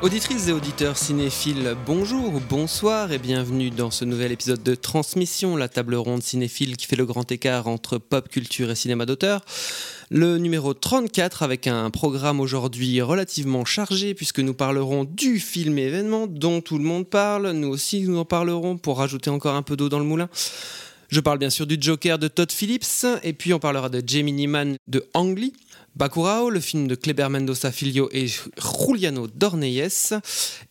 Auditrices et auditeurs cinéphiles, bonjour ou bonsoir et bienvenue dans ce nouvel épisode de Transmission, la table ronde cinéphile qui fait le grand écart entre pop culture et cinéma d'auteur. Le numéro 34 avec un programme aujourd'hui relativement chargé puisque nous parlerons du film événement dont tout le monde parle. Nous aussi nous en parlerons pour rajouter encore un peu d'eau dans le moulin. Je parle bien sûr du Joker de Todd Phillips et puis on parlera de Jamie Neiman de Ang Lee. Bacurao, le film de Kleber Mendoza Filho et Juliano Dornelles,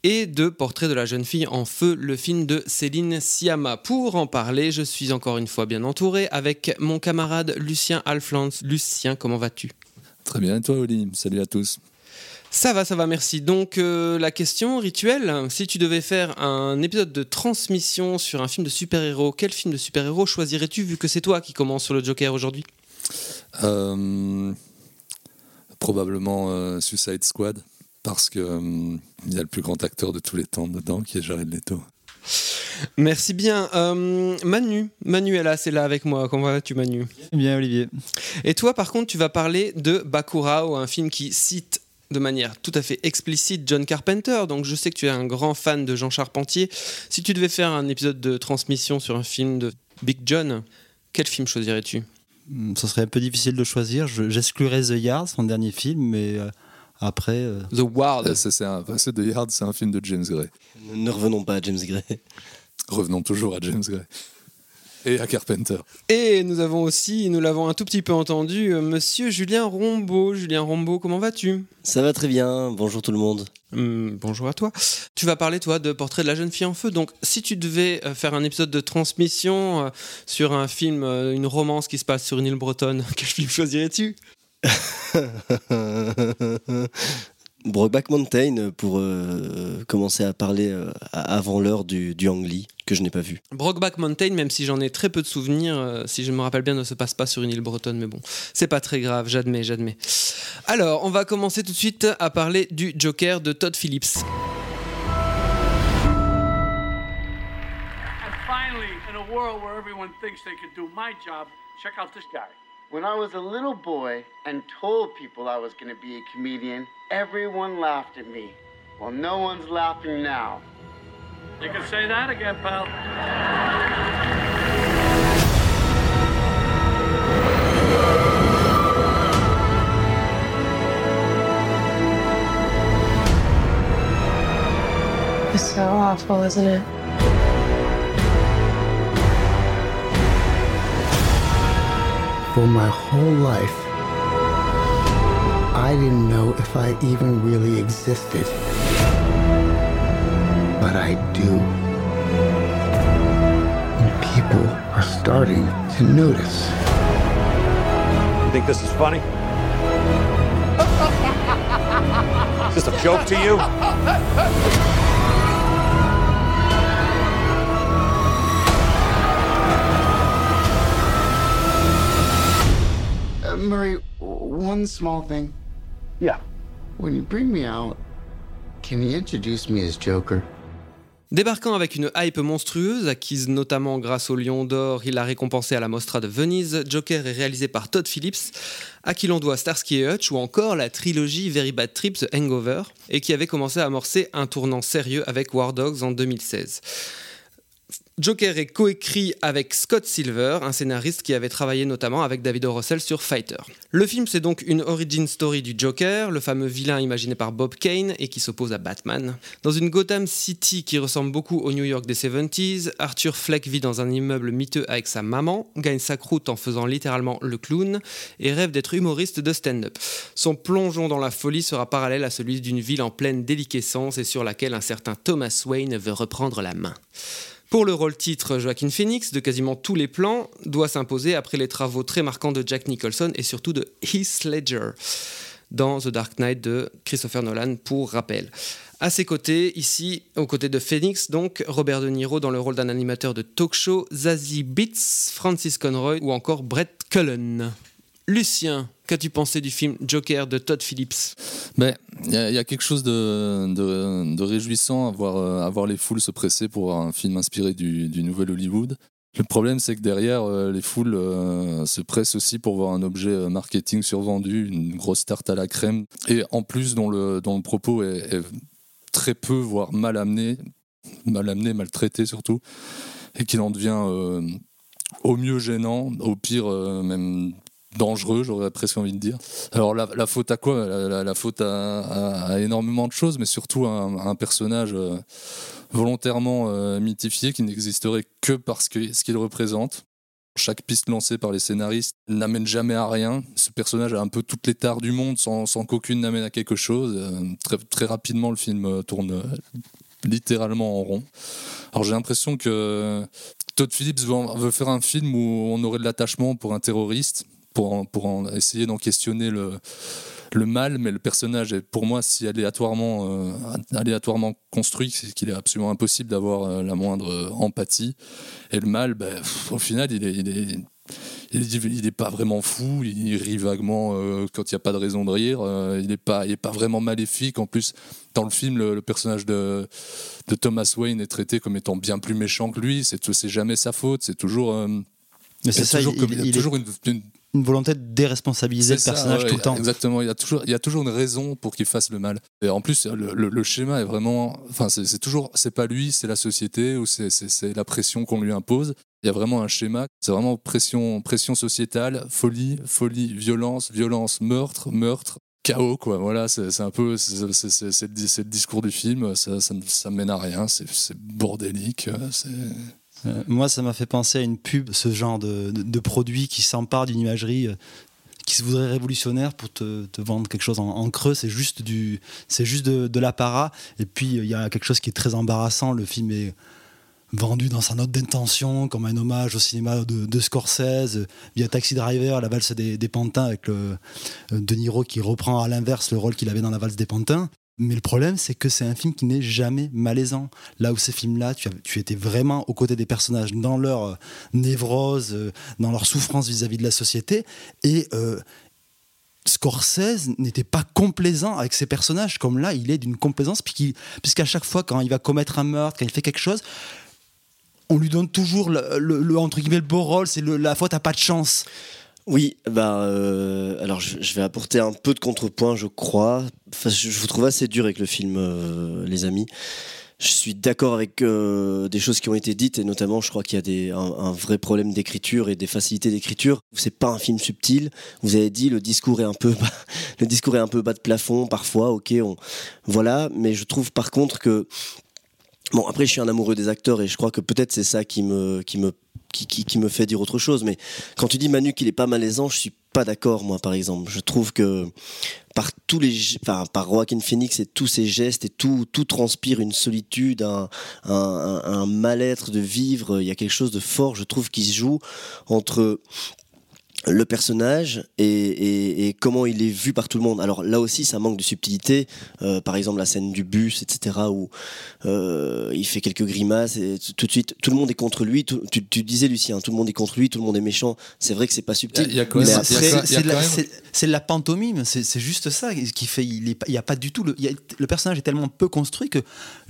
et de Portrait de la jeune fille en feu, le film de Céline Siama. Pour en parler, je suis encore une fois bien entouré avec mon camarade Lucien Alflands. Lucien, comment vas-tu? Très bien, et toi Oli Salut à tous. Ça va, ça va, merci. Donc euh, la question rituelle, si tu devais faire un épisode de transmission sur un film de super-héros, quel film de super-héros choisirais-tu vu que c'est toi qui commence sur le Joker aujourd'hui? Euh, probablement euh, Suicide Squad, parce que euh, il y a le plus grand acteur de tous les temps dedans, qui est Jared Leto. Merci bien. Euh, Manu, Manu est là, c'est là avec moi. Comment vas-tu Manu? Bien, Olivier. Et toi, par contre, tu vas parler de Bacurao, un film qui cite de manière tout à fait explicite John Carpenter. Donc je sais que tu es un grand fan de Jean Charpentier. Si tu devais faire un épisode de transmission sur un film de Big John, quel film choisirais-tu? Hmm, Ça serait un peu difficile de choisir. Je- J'exclurais The Yard, son dernier film, mais euh, après. euh, The Ward. Euh, enfin, c'est The Yard, c'est un film de James Gray. Ne revenons pas à James Gray. Revenons toujours à James Gray. Et à Carpenter. Et nous avons aussi, nous l'avons un tout petit peu entendu, euh, monsieur Julien Rombaud. Julien Rombaud, comment vas-tu? Ça va très bien, bonjour tout le monde. Hum, bonjour à toi. Tu vas parler, toi, de Portrait de la jeune fille en feu. Donc, si tu devais euh, faire un épisode de transmission euh, sur un film, euh, une romance qui se passe sur une île bretonne, quel film choisirais-tu? Brokeback Mountain pour euh, commencer à parler euh, avant l'heure du, du Ang Lee, que je n'ai pas vu. Brokeback Mountain, même si j'en ai très peu de souvenirs, euh, si je me rappelle bien, ne se passe pas sur une île bretonne, mais bon, c'est pas très grave, j'admets, j'admets. Alors, on va commencer tout de suite à parler du Joker de Todd Phillips. And finally, in a world where everyone thinks they can do my job, check out this guy. When I was a little boy and told people I was going to be a comedian, everyone laughed at me. Well, no one's laughing now. You can say that again, pal. It's so awful, isn't it? For my whole life, I didn't know if I even really existed. But I do. And people are starting to notice. You think this is funny? is this a joke to you? Murray, w- one small thing. Yeah. When you bring me out, can you introduce me as Joker? Débarquant avec une hype monstrueuse, acquise notamment grâce au Lion d'Or, il a récompensé à la Mostra de Venise. Joker est réalisé par Todd Phillips, à qui l'on doit Starsky et Hutch ou encore la trilogie Very Bad Trip The Hangover, et qui avait commencé à amorcer un tournant sérieux avec War Dogs en 2016. Joker est coécrit avec Scott Silver, un scénariste qui avait travaillé notamment avec David O. Russell sur Fighter. Le film, c'est donc une origin story du Joker, le fameux vilain imaginé par Bob Kane et qui s'oppose à Batman. Dans une Gotham City qui ressemble beaucoup au New York des 70s, Arthur Fleck vit dans un immeuble miteux avec sa maman, gagne sa croûte en faisant littéralement le clown et rêve d'être humoriste de stand-up. Son plongeon dans la folie sera parallèle à celui d'une ville en pleine déliquescence et sur laquelle un certain Thomas Wayne veut reprendre la main. Pour le rôle titre, Joaquin Phoenix, de quasiment tous les plans, doit s'imposer après les travaux très marquants de Jack Nicholson et surtout de Heath Ledger dans The Dark Knight de Christopher Nolan, pour rappel. À ses côtés, ici, aux côtés de Phoenix, donc, Robert De Niro dans le rôle d'un animateur de talk show, Zazie Beats, Francis Conroy ou encore Brett Cullen. Lucien, qu'as-tu pensé du film Joker de Todd Phillips? Mais il y, y a quelque chose de, réjouissant à voir, euh, à voir les foules se presser pour un film inspiré du, nouvel Hollywood. Le problème, c'est que derrière, euh, les foules euh, se pressent aussi pour voir un objet marketing survendu, une grosse tarte à la crème, et en plus dont le, propos est, très peu, voire mal amené, mal amené, maltraité surtout, et qu'il en devient au mieux gênant, au pire même dangereux, j'aurais presque envie de dire. Alors la, faute à quoi? La, faute à, énormément de choses, mais surtout à un, personnage euh, volontairement euh, mythifié qui n'existerait que parce que ce qu'il représente. Chaque piste lancée par les scénaristes n'amène jamais à rien. Ce personnage a un peu toutes les tares du monde sans, qu'aucune n'amène à quelque chose. Euh, très, rapidement, le film tourne littéralement en rond. Alors j'ai l'impression que Todd Phillips veut faire un film où on aurait de l'attachement pour un terroriste, pour, en- pour en essayer d'en questionner le, le mal, mais le personnage est pour moi si aléatoirement, euh, aléatoirement construit qu'il est absolument impossible d'avoir euh, la moindre euh, empathie. Et le mal, ben, pff, au final, il est, il est, il est, il est pas vraiment fou, il rit vaguement euh, quand il n'y a pas de raison de rire, euh, il n'est pas, il est pas vraiment maléfique. En plus, dans le film, le, le personnage de, de Thomas Wayne est traité comme étant bien plus méchant que lui, c'est jamais sa faute, c'est toujours. euh, Mais il y c'est a ça, toujours, il- comme- il est- toujours une, une- Une volonté de déresponsabiliser le ça, personnage ouais, tout le temps. Exactement, il y a toujours, il y a toujours une raison pour qu'il fasse le mal. Et en plus, le, le- le schéma est vraiment, enfin, c'est toujours, c'est pas lui, c'est la société ou c'est- la pression qu'on lui impose. Il y a vraiment un schéma, c'est vraiment pression, pression sociétale, folie, folie, violence, violence, meurtre, meurtre. Chaos, quoi. Voilà, c'est un peu. C'est le, discours du film. Ça, ça, ça mène à rien. C'est bordélique. C'est. Euh, moi, ça m'a fait penser à une pub, ce genre de, produit qui s'empare d'une imagerie euh, qui se voudrait révolutionnaire pour te, vendre quelque chose en, creux. C'est juste du, c'est juste de, de l'apparat. Et puis il y a quelque chose qui est très embarrassant. Le film est vendu dans sa note d'intention comme un hommage au cinéma de, de Scorsese via Taxi Driver, la valse des, pantins avec le, euh, qui reprend à l'inverse le rôle qu'il avait dans la valse des pantins. Mais le problème, c'est que c'est un film qui n'est jamais malaisant. Là où ces films-là, tu, tu étais vraiment aux côtés des personnages dans leur euh, névrose, euh, dans leur souffrance vis-à-vis de la société. Et euh, Scorsese n'était pas complaisant avec ses personnages, comme là, il est d'une complaisance, puisqu'à chaque fois, quand il va commettre un meurtre, quand il fait quelque chose, on lui donne toujours le, entre guillemets le beau rôle, c'est la faute à pas de chance. Oui, bah, euh, alors je, vais apporter un peu de contrepoint, je crois. Je, vous trouve assez dur avec le film, euh, les amis. Je suis d'accord avec euh, des choses qui ont été dites, et notamment, je crois qu'il y a un vrai problème d'écriture et des facilités d'écriture. C'est pas un film subtil. Vous avez dit le discours est un peu, bas, le discours est un peu bas de plafond parfois. Ok, on, voilà. Mais je trouve par contre que Bon, après, je suis un amoureux des acteurs et je crois que peut-être c'est ça qui me, qui, me, qui, me fait dire autre chose. Mais quand tu dis Manu qu'il est pas malaisant, je suis pas d'accord, moi, par exemple. Je trouve que par tous les, enfin, par Joaquin Phoenix et tous ses gestes et tout, tout transpire une solitude, un, un- un mal-être de vivre. Il y a quelque chose de fort, je trouve, qui se joue entre le personnage et, et- et comment il est vu par tout le monde. Alors là aussi, ça manque de subtilité. Euh, par exemple, la scène du bus, etc., où euh, il fait quelques grimaces et tout de suite, tout le monde est contre lui. Tout- tu, tu disais, Lucien, tout le monde est contre lui, tout le monde est méchant. C'est vrai que c'est pas subtil. C'est de la- pantomime, c'est juste ça qui fait. Il n'y a pas du tout. Le, il y a- le personnage est tellement peu construit que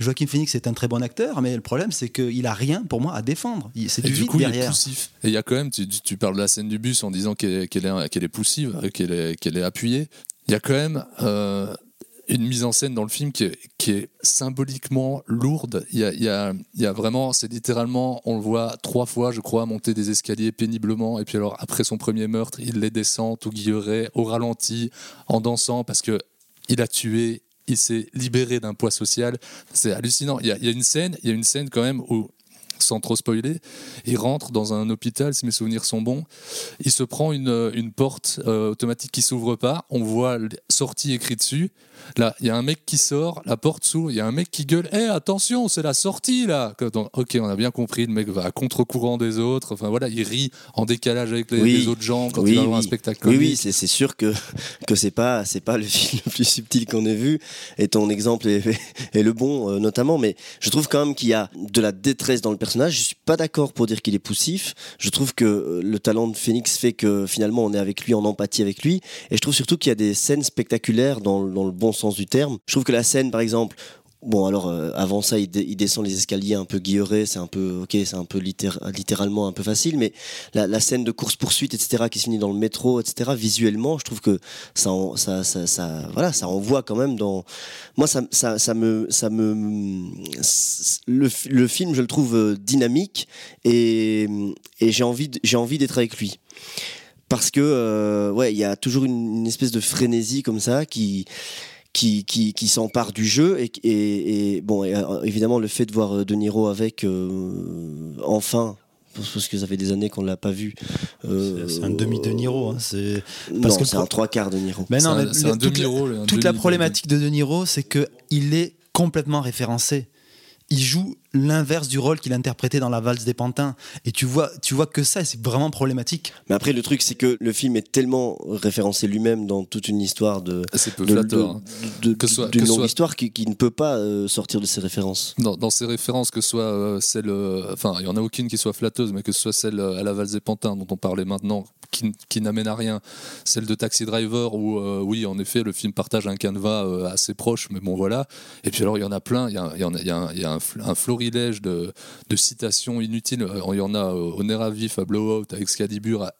Joaquin Phoenix est un très bon acteur, mais le problème c'est qu'il a rien pour moi à défendre. C'est Et du du vide coup, il est poussif. Et il y a quand même, tu, parles de la scène du bus en disant qu'elle est, poussive, qu'elle est, appuyée. Il y a quand même euh, une mise en scène dans le film qui est, symboliquement lourde. Il y a, vraiment, c'est littéralement, on le voit trois fois, je crois, monter des escaliers péniblement. Et puis alors, après son premier meurtre, il les descend tout guilleret, au ralenti, en dansant, parce que il a tué, il s'est libéré d'un poids social. C'est hallucinant. Il y a une scène, il y a une scène quand même où sans trop spoiler. Il rentre dans un hôpital, si mes souvenirs sont bons. Il se prend une, une porte euh, automatique qui s'ouvre pas. On voit sortie écrit dessus. Là, il y a un mec qui sort, la porte s'ouvre, il y a un mec qui gueule Hé, attention, c'est la sortie là Ok, on a bien compris, le mec va à contre-courant des autres. Enfin voilà, il rit en décalage avec les, Oui. les autres gens quand oui, il va voir un oui. spectacle Oui, comique. oui, c'est c'est sûr que que c'est pas pas le film le plus subtil qu'on ait vu. Et ton exemple est, est le bon euh, notamment, mais je trouve quand même qu'il y a de la détresse dans le personnage. Je suis pas d'accord pour dire qu'il est poussif. Je trouve que euh, le talent de Phoenix fait que finalement on est avec lui, en empathie avec lui. Et je trouve surtout qu'il y a des scènes spectaculaires dans le bon sens du terme. Je trouve que la scène, par exemple. Bon alors euh, avant ça il, descend les escaliers un peu guilleré, c'est un peu ok, c'est un peu littér- littéralement un peu facile, mais la, scène de course poursuite etc qui se finit dans le métro etc visuellement je trouve que ça en- ça, ça, voilà ça envoie quand même dans moi ça, ça, me ça me le, le film je le trouve euh, dynamique et, et j'ai envie d'être avec lui. Parce que euh, ouais il y a toujours une espèce de frénésie comme ça qui qui, qui, qui s'empare du jeu et, et, et bon et, euh, évidemment le fait de voir euh, De Niro avec euh, enfin parce que ça fait des années qu'on l'a pas vu. euh, C'est un demi de Niro. hein, c'est non, parce que c'est pro- un trois quarts de Niro. Mais non, mais un toute, la, la problématique de De Niro, c'est que il est complètement référencé. Il joue l'inverse du rôle qu'il interprétait dans La valse des pantins. Et tu vois, tu vois que ça, c'est vraiment problématique. Mais après, le truc, c'est que le film est tellement référencé lui-même dans toute une histoire de. C'est peu de- flatteur. hein. de- de- Que soit- d'une que longue soit- histoire qui, qui ne peut pas euh, sortir de ses références. dans, dans ces références, que ce soit euh, celle, euh, enfin, il y en a aucune qui soit flatteuse, mais que ce soit celle euh, à la valse des pantins dont on parlait maintenant, qui, qui n'amène à rien, celle de Taxi Driver où, euh, oui, en effet, le film partage un canevas euh, assez proche, mais bon, voilà. Et puis alors, il y en a plein, il y, a- il y en a, il y a un, il y a un un florilège de, citations inutiles. Il y en a au nerf à vif, à Blowout, à Excalibur, à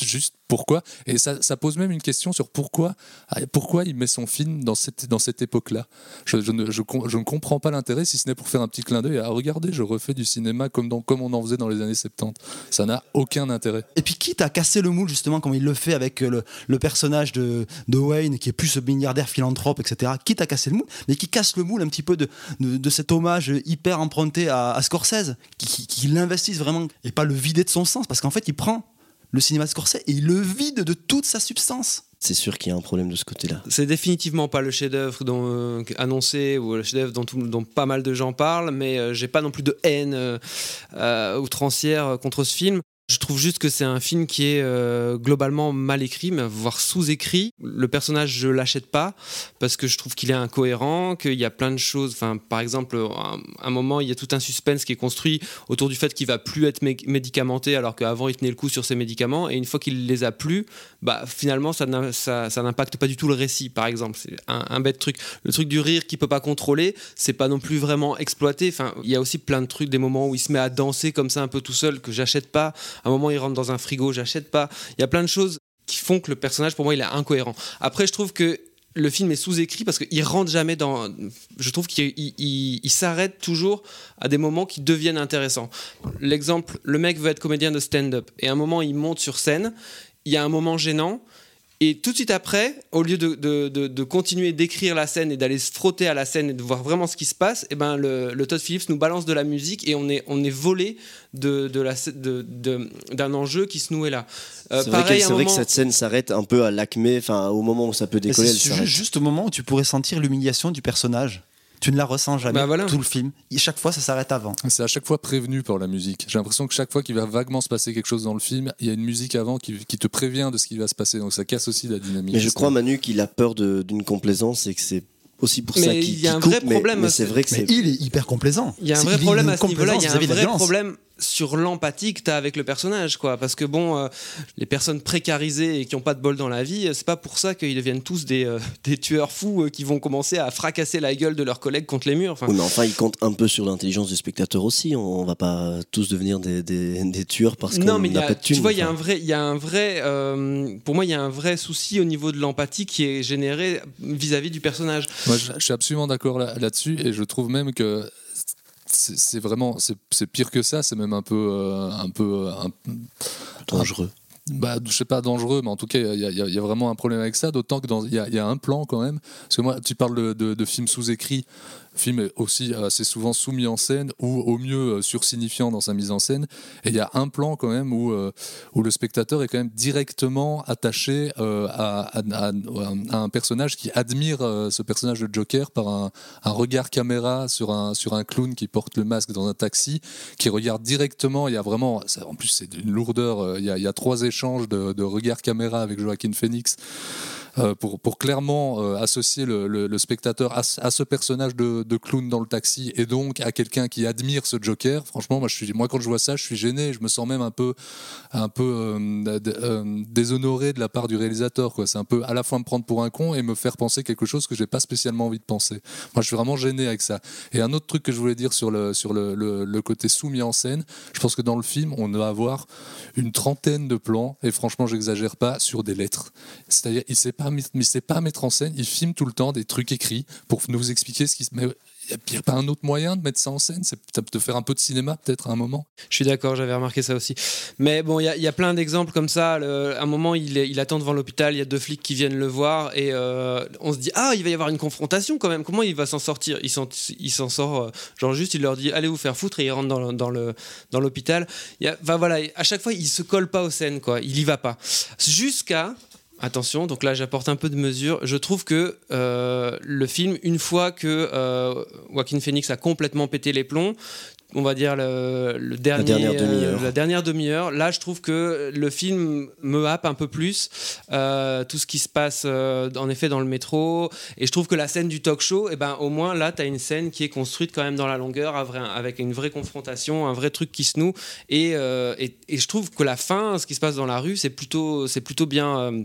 juste pourquoi. Et ça, pose même une question sur pourquoi ah, pourquoi il met son film dans cette dans cette époque là je, je ne, je, je ne comprends pas l'intérêt si ce n'est pour faire un petit clin d'œil à regardez je refais du cinéma comme dans comme on en faisait dans les années 70 ça n'a aucun intérêt. Et puis quitte à casser le moule, justement, comme il le fait avec euh, le, le personnage de, de Wayne, qui est plus ce milliardaire philanthrope, etc., quitte à casser le moule, mais qui casse le moule un petit peu de, de, cet hommage hyper emprunté à, Scorsese, qui l'investisse vraiment, et pas le vider de son sens, parce qu'en fait, il prend le cinéma de Scorsese et il le vide de toute sa substance. C'est sûr qu'il y a un problème de ce côté-là. C'est définitivement pas le chef-d'œuvre dont, euh, annoncé ou le chef-d'œuvre dont, pas mal de gens parlent, mais euh, j'ai pas non plus de haine euh, euh, outrancière contre ce film. Je trouve juste que c'est un film qui est euh, globalement mal écrit, voire sous-écrit. Le personnage, je l'achète pas parce que je trouve qu'il est incohérent, qu'il y a plein de choses. Enfin, par exemple, à un moment, il y a tout un suspense qui est construit autour du fait qu'il va plus être mé- médicamenté, alors qu'avant il tenait le coup sur ses médicaments. Et une fois qu'il les a plus, bah finalement ça n'a- ça ça n'impacte pas du tout le récit. Par exemple, c'est un, un bête truc. Le truc du rire qu'il peut pas contrôler, c'est pas non plus vraiment exploité. Enfin, il y a aussi plein de trucs, des moments où il se met à danser comme ça un peu tout seul que j'achète pas. À un moment, il rentre dans un frigo, j'achète pas. Il y a plein de choses qui font que le personnage, pour moi, il est incohérent. Après, je trouve que le film est sous-écrit parce qu'il rentre jamais dans. Je trouve qu'il il- il- il s'arrête toujours à des moments qui deviennent intéressants. L'exemple, le mec veut être comédien de stand-up et à un moment il monte sur scène, il y a un moment gênant. Et tout de suite après, au lieu de, de- de- de continuer d'écrire la scène et d'aller se frotter à la scène et de voir vraiment ce qui se passe, et ben le, le Todd Phillips nous balance de la musique et on est, on est volé de, de la, de- de- d'un enjeu qui se nouait là. Euh, c'est vrai, pareil, que, vrai cette scène s'arrête un peu à l'acmé, enfin au moment où ça peut décoller, c'est juste au moment où tu pourrais sentir l'humiliation du personnage. Tu ne la ressens jamais Bah voilà. tout le film. Et chaque fois, ça s'arrête avant. c'est à chaque fois prévenu par la musique j'ai l'impression que chaque fois qu'il va vaguement se passer quelque chose dans le film il y a une musique avant qui, qui te prévient de ce qui va se passer donc ça casse aussi la dynamique Mais je crois, Manu, qu'il a peur d'une complaisance et que c'est aussi pour Mais ça il qu'il y a un coupe, vrai mais- problème, Mais, c'est vrai que Mais il est hyper complaisant. Il y a un vrai problème à ce niveau-là. Il y a un vrai problème sur l'empathie que tu as avec le personnage, quoi. Parce que bon, euh, les personnes précarisées et qui n'ont pas de bol dans la vie, c'est pas pour ça qu'ils deviennent tous des, euh, des tueurs fous euh, qui vont commencer à fracasser la gueule de leurs collègues contre les murs. Enfin, Oui, mais enfin, il compte un peu sur l'intelligence du spectateur aussi. On va pas tous devenir des, des, des tueurs parce qu'on n'a a- pas de thunes. tu vois, il y a enfin. un vrai, il y a un vrai, euh, pour moi, il y a un vrai souci au niveau de l'empathie qui est généré vis-à-vis du personnage. Moi, je, je suis absolument d'accord là- là-dessus et je trouve même que c'est vraiment c'est pire que ça. C'est même un peu euh, un peu euh, un- dangereux. bah, je sais pas, dangereux, mais en tout cas, il y, a- y y vraiment un problème avec ça, d'autant que il y, a- il y a un plan quand même. Parce que moi, tu parles de, de, de films sous-écrits, film aussi assez souvent sous-mis en scène, ou au mieux euh, sursignifiant dans sa mise en scène. Et il y a un plan quand même où, euh, où le spectateur est quand même directement attaché euh, à, un personnage qui admire ce personnage de Joker par un, regard caméra sur un, sur un clown qui porte le masque dans un taxi, qui regarde directement. Il y a vraiment, en plus, c'est d'une lourdeur. Il y, a, il y a trois échanges de, de regards caméra avec Joaquin Phoenix. Euh, pour, clairement euh, associer le, spectateur à, ce- personnage de, clown dans le taxi et donc à quelqu'un qui admire ce Joker. Franchement, moi, je suis, moi quand je vois ça, je suis gêné. Je me sens même un peu, un peu euh, déshonoré de la part du réalisateur. C'est un peu à la fois me prendre pour un con et me faire penser quelque chose que j'ai pas spécialement envie de penser. Moi, je suis vraiment gêné avec ça. Et un autre truc que je voulais dire sur le, sur le, le- le côté soumis en scène, je pense que dans le film, on va avoir une trentaine de plans, et franchement, j'exagère pas, sur des lettres. C'est-à-dire, il sait pas, il sait pas mettre en scène, il filme tout le temps des trucs écrits pour nous expliquer ce qui se. Mais il n'y a, pas un autre moyen de mettre ça en scène? C'est de faire un peu de cinéma, peut-être à un moment. Je suis d'accord, j'avais remarqué ça aussi. Mais bon, il y, a- plein d'exemples comme ça. À un moment, il, attend devant l'hôpital, il y a deux flics qui viennent le voir et euh, on se dit Ah, il va y avoir une confrontation quand même. Comment il va s'en sortir? Il s'en sort, euh, genre juste, il leur dit Allez vous faire foutre et il rentre dans, dans dans l'hôpital. A- enfin, voilà, à chaque fois, il se colle pas aux scènes, quoi. Il y va pas. Jusqu'à. Attention, donc là j'apporte un peu de mesure. Je trouve que euh, le film, une fois que euh, Joaquin Phoenix a complètement pété les plombs, on va dire le, le dernier, dernière euh, demi-heure. la dernière demi-heure, là je trouve que le film me happe un peu plus. Euh, tout ce qui se passe euh, en effet dans le métro. Et je trouve que la scène du talk show, eh ben, au moins là tu as une scène qui est construite quand même dans la longueur, avec une vraie confrontation, un vrai truc qui se noue. Et, euh, et, et je trouve que la fin, ce qui se passe dans la rue, c'est plutôt, c'est plutôt bien.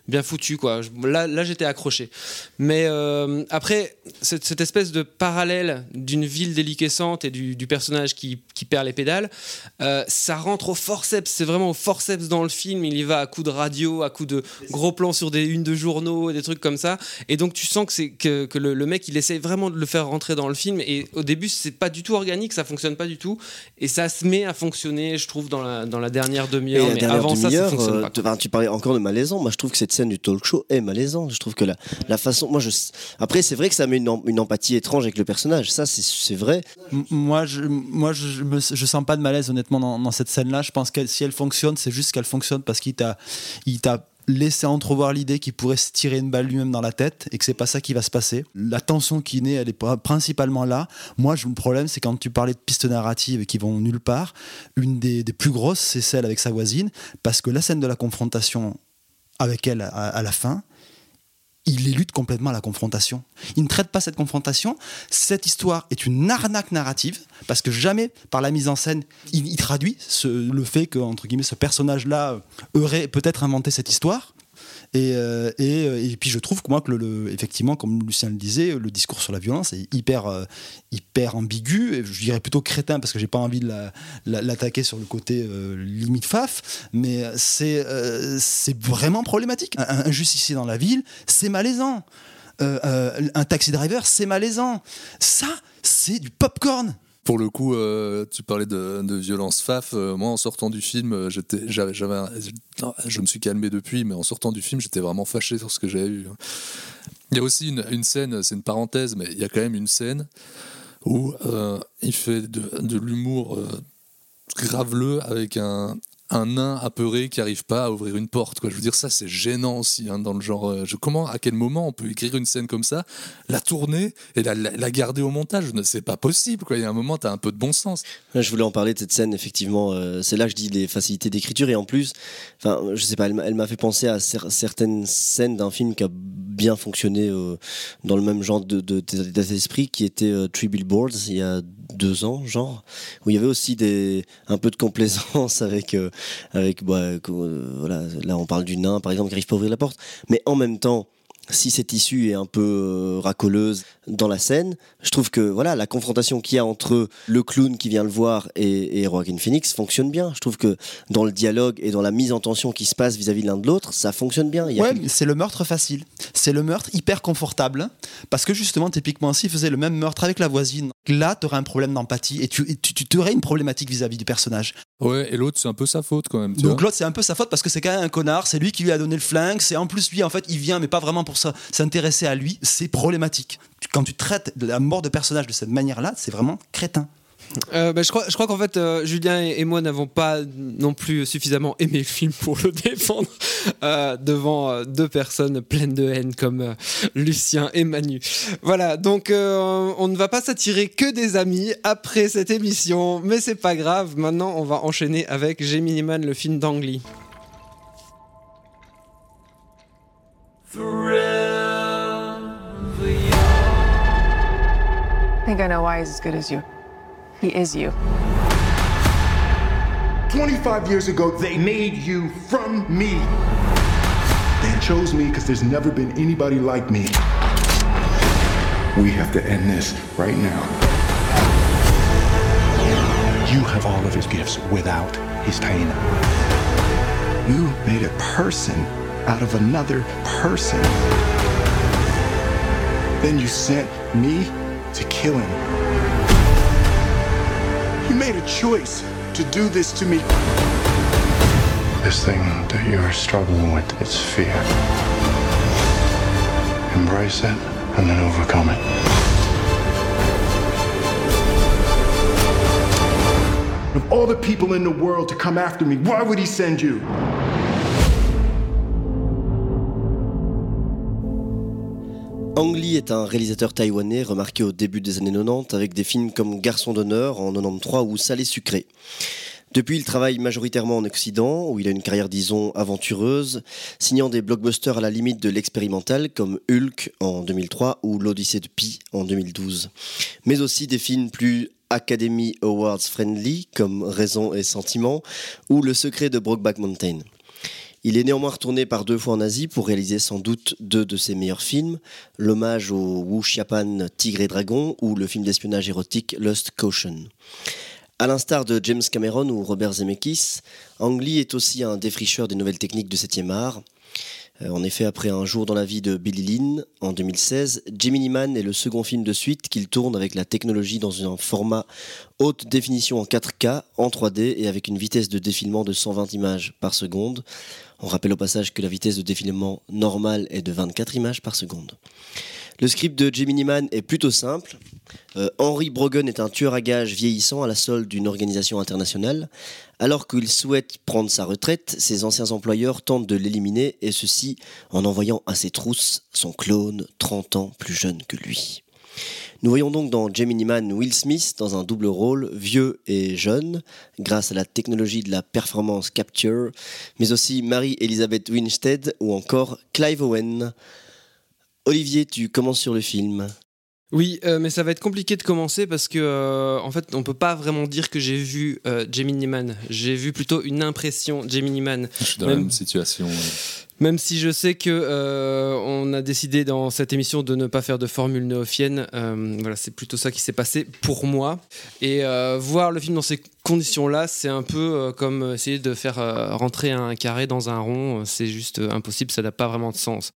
bien foutu quoi. Là, là j'étais accroché. Mais euh, après, cette, cette espèce de parallèle d'une ville déliquescente et du, du personnage qui, qui perd les pédales, euh, ça rentre au forceps. C'est vraiment au forceps dans le film. Il y va à coups de radio, à coups de gros plans sur des unes de journaux et des trucs comme ça. Et donc tu sens que, c'est, que, que le, le mec, il essaie vraiment de le faire rentrer dans le film. Et au début, c'est pas du tout organique, ça fonctionne pas du tout. Et ça se met à fonctionner, je trouve, dans la, dans la dernière demi-heure. Mais avant ça, ça demi-heure, fonctionne euh, pas. tu parlais encore de malaisant. Moi, je trouve que cette du talk show est malaisante. Je trouve que la, façon. Moi, je, après, c'est vrai que ça met une, em- une empathie étrange avec le personnage. Ça, c'est- vrai. Moi, je, moi, je, sens pas de malaise honnêtement dans, cette scène-là. Je pense que si elle fonctionne, c'est juste qu'elle fonctionne parce qu'il t'a, laissé entrevoir l'idée qu'il pourrait se tirer une balle lui-même dans la tête et que c'est pas ça qui va se passer. La tension qui naît, elle est pr- principalement là. Moi, le problème, c'est quand tu parlais de pistes narratives qui vont nulle part. Une des plus grosses, c'est celle avec sa voisine, parce que la scène de la confrontation avec elle à, la fin, il élude complètement la confrontation. Il ne traite pas cette confrontation. Cette histoire est une arnaque narrative parce que jamais, par la mise en scène, il, traduit ce- le fait que entre guillemets ce personnage-là aurait peut-être inventé cette histoire. Et, euh, euh, et puis je trouve que moi que le, effectivement, comme Lucien le disait, le discours sur la violence est hyper, euh, hyper ambigu. Et je dirais plutôt crétin parce que j'ai pas envie de la- la- l'attaquer sur le côté limite faf. Mais c'est c'est vraiment problématique. Un, justicier dans la ville, c'est malaisant. Un taxi driver, c'est malaisant. Ça, c'est du popcorn. Pour le coup, euh, tu parlais de, violence faf. euh, moi, en sortant du film, euh, j'étais, j'avais, je me suis calmé depuis, mais en sortant du film, j'étais vraiment fâché sur ce que j'avais vu. hein. Il y a aussi une, scène, c'est une parenthèse, mais il y a quand même une scène où il fait de, de l'humour graveleux avec un, un nain apeuré qui arrive pas à ouvrir une porte. Je veux dire, ça, c'est gênant aussi hein, dans le genre. euh, je, comment, à quel moment on peut écrire une scène comme ça, la tourner et la, garder au montage? C'est pas possible. Il y a un moment, tu as un peu de bon sens. Je voulais en parler de cette scène, effectivement. euh, c'est là que je dis les facilités d'écriture. Et en plus, je sais pas, elle, m'a- fait penser à cer- certaines scènes d'un film qui a bien fonctionné euh, dans le même genre de, de, d'esprit, qui était euh, Billboards, il y a deux ans, genre, où il y avait aussi des, un peu de complaisance avec, euh, avec bah, euh, voilà, là on parle du nain, par exemple, qui arrive pas ouvrir la porte. Mais en même temps, si cette issue est un peu euh, racoleuse dans la scène, je trouve que voilà la confrontation qu'il y a entre le clown qui vient le voir et, et Joaquin Phoenix fonctionne bien. Je trouve que dans le dialogue et dans la mise en tension qui se passe vis-à-vis de l'un de l'autre, ça fonctionne bien. Il y a Ouais, quelque- mais c'est le meurtre facile. C'est le meurtre hyper confortable. Parce que justement, typiquement, s'il faisait le même meurtre avec la voisine, là, tu aurais un problème d'empathie et tu, et tu, tu aurais une problématique vis-à-vis du personnage. Ouais, et l'autre, c'est un peu sa faute quand même. Tu Donc vois. l'autre, c'est un peu sa faute parce que c'est quand même un connard. C'est lui qui lui a donné le flingue. C'est en plus lui, en fait, il vient, mais pas vraiment pour ça, s'intéresser à lui. C'est problématique. Quand tu traites la mort de personnage de cette manière-là, c'est vraiment crétin. Euh, bah, je crois, je crois qu'en fait, euh, Julien et, moi n'avons pas non plus suffisamment aimé le film pour le défendre euh, devant euh, deux personnes pleines de haine comme Lucien et Manu. Voilà, donc on ne va pas s'attirer que des amis après cette émission, mais c'est pas grave. Maintenant, on va enchaîner avec Gemini Man, le film d'Ang I think I know why he's as good as you. He is you. 25 years ago, they made you from me. They chose me because there's never been anybody like me. We have to end this right now. You have all of his gifts without his pain. You made a person out of another person. Then you sent me to kill him. You made a choice to do this to me. This thing that you're struggling with, it's fear. Embrace it and then overcome it. Of all the people in the world to come after me, why would he send you? Ang Lee est un réalisateur taïwanais remarqué au début des années 90 avec des films comme Garçon d'honneur en 93 ou Salé sucré. Depuis, il travaille majoritairement en Occident, où il a une carrière, disons, aventureuse, signant des blockbusters à la limite de l'expérimental, comme Hulk en 2003 ou L'Odyssée de Pi en 2012. Mais aussi des films plus Academy Awards friendly, comme Raison et Sentiment, ou Le secret de Brokeback Mountain. Il est néanmoins retourné par deux fois en Asie pour réaliser sans doute deux de ses meilleurs films, l'hommage au Wu Xiapan Tigre et Dragon ou le film d'espionnage érotique Lost Caution. À l'instar de James Cameron ou Robert Zemeckis, Ang Lee est aussi un défricheur des nouvelles techniques de 7e art. Euh, En effet, après Un jour dans la vie de Billy Lynn en 2016, Gemini Man est le second film de suite qu'il tourne avec la technologie dans un format haute définition en 4K, en 3D et avec une vitesse de défilement de 120 images par seconde. On rappelle au passage que la vitesse de défilement normale est de 24 images par seconde. Le script de Gemini Man est plutôt simple. Euh, Henry Brogan est un tueur à gages vieillissant à la solde d'une organisation internationale. Alors qu'il souhaite prendre sa retraite, ses anciens employeurs tentent de l'éliminer, et ceci en envoyant à ses trousses son clone 30 ans plus jeune que lui. Nous voyons donc dans Gemini Man Will Smith dans un double rôle, vieux et jeune, grâce à la technologie de la performance capture, mais aussi Marie-Elisabeth Winstead ou encore Clive Owen. Olivier, tu commences sur le film. Oui, euh, mais ça va être compliqué de commencer parce que euh, en fait, on peut pas vraiment dire que j'ai vu euh, Gemini Man. J'ai vu plutôt une impression Gemini Man. Je suis dans la Même- même situation. Même si je sais que euh, on a décidé dans cette émission de ne pas faire de formule néophienne, euh, voilà, c'est plutôt ça qui s'est passé pour moi. Et euh, voir le film dans ces conditions-là, c'est un peu comme essayer de faire rentrer un carré dans un rond. C'est juste impossible, ça n'a pas vraiment de sens.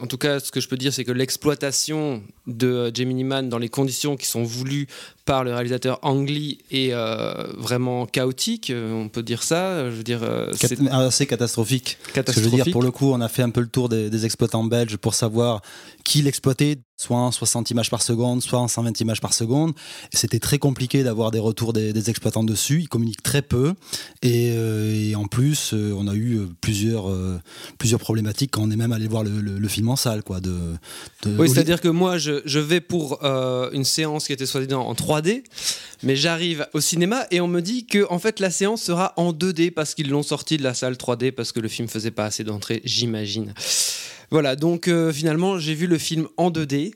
En tout cas, ce que je peux dire, c'est que l'exploitation de Gemini Man dans les conditions qui sont voulues par le réalisateur Ang Lee est euh, vraiment chaotique. euh, On peut dire ça. Je veux dire, euh, c'est assez catastrophique. Je veux catastrophique. dire, pour le coup, on a fait un peu le tour des, des exploitants belges pour savoir qui l'exploitait, soit en 60 images par seconde, soit en 120 images par seconde. C'était très compliqué d'avoir des retours des, des exploitants dessus. Ils communiquent très peu. Et, euh, et en plus, on a eu plusieurs, plusieurs problématiques quand on est même allé voir le, le- le film en salle. Quoi, de, de- Oui, c'est-à-dire que moi, je, je vais pour une séance qui était soi-disant en 3D, mais j'arrive au cinéma et on me dit que en fait la séance sera en 2D parce qu'ils l'ont sorti de la salle 3D parce que le film faisait pas assez d'entrées, j'imagine. Voilà, donc euh, finalement, j'ai vu le film en 2D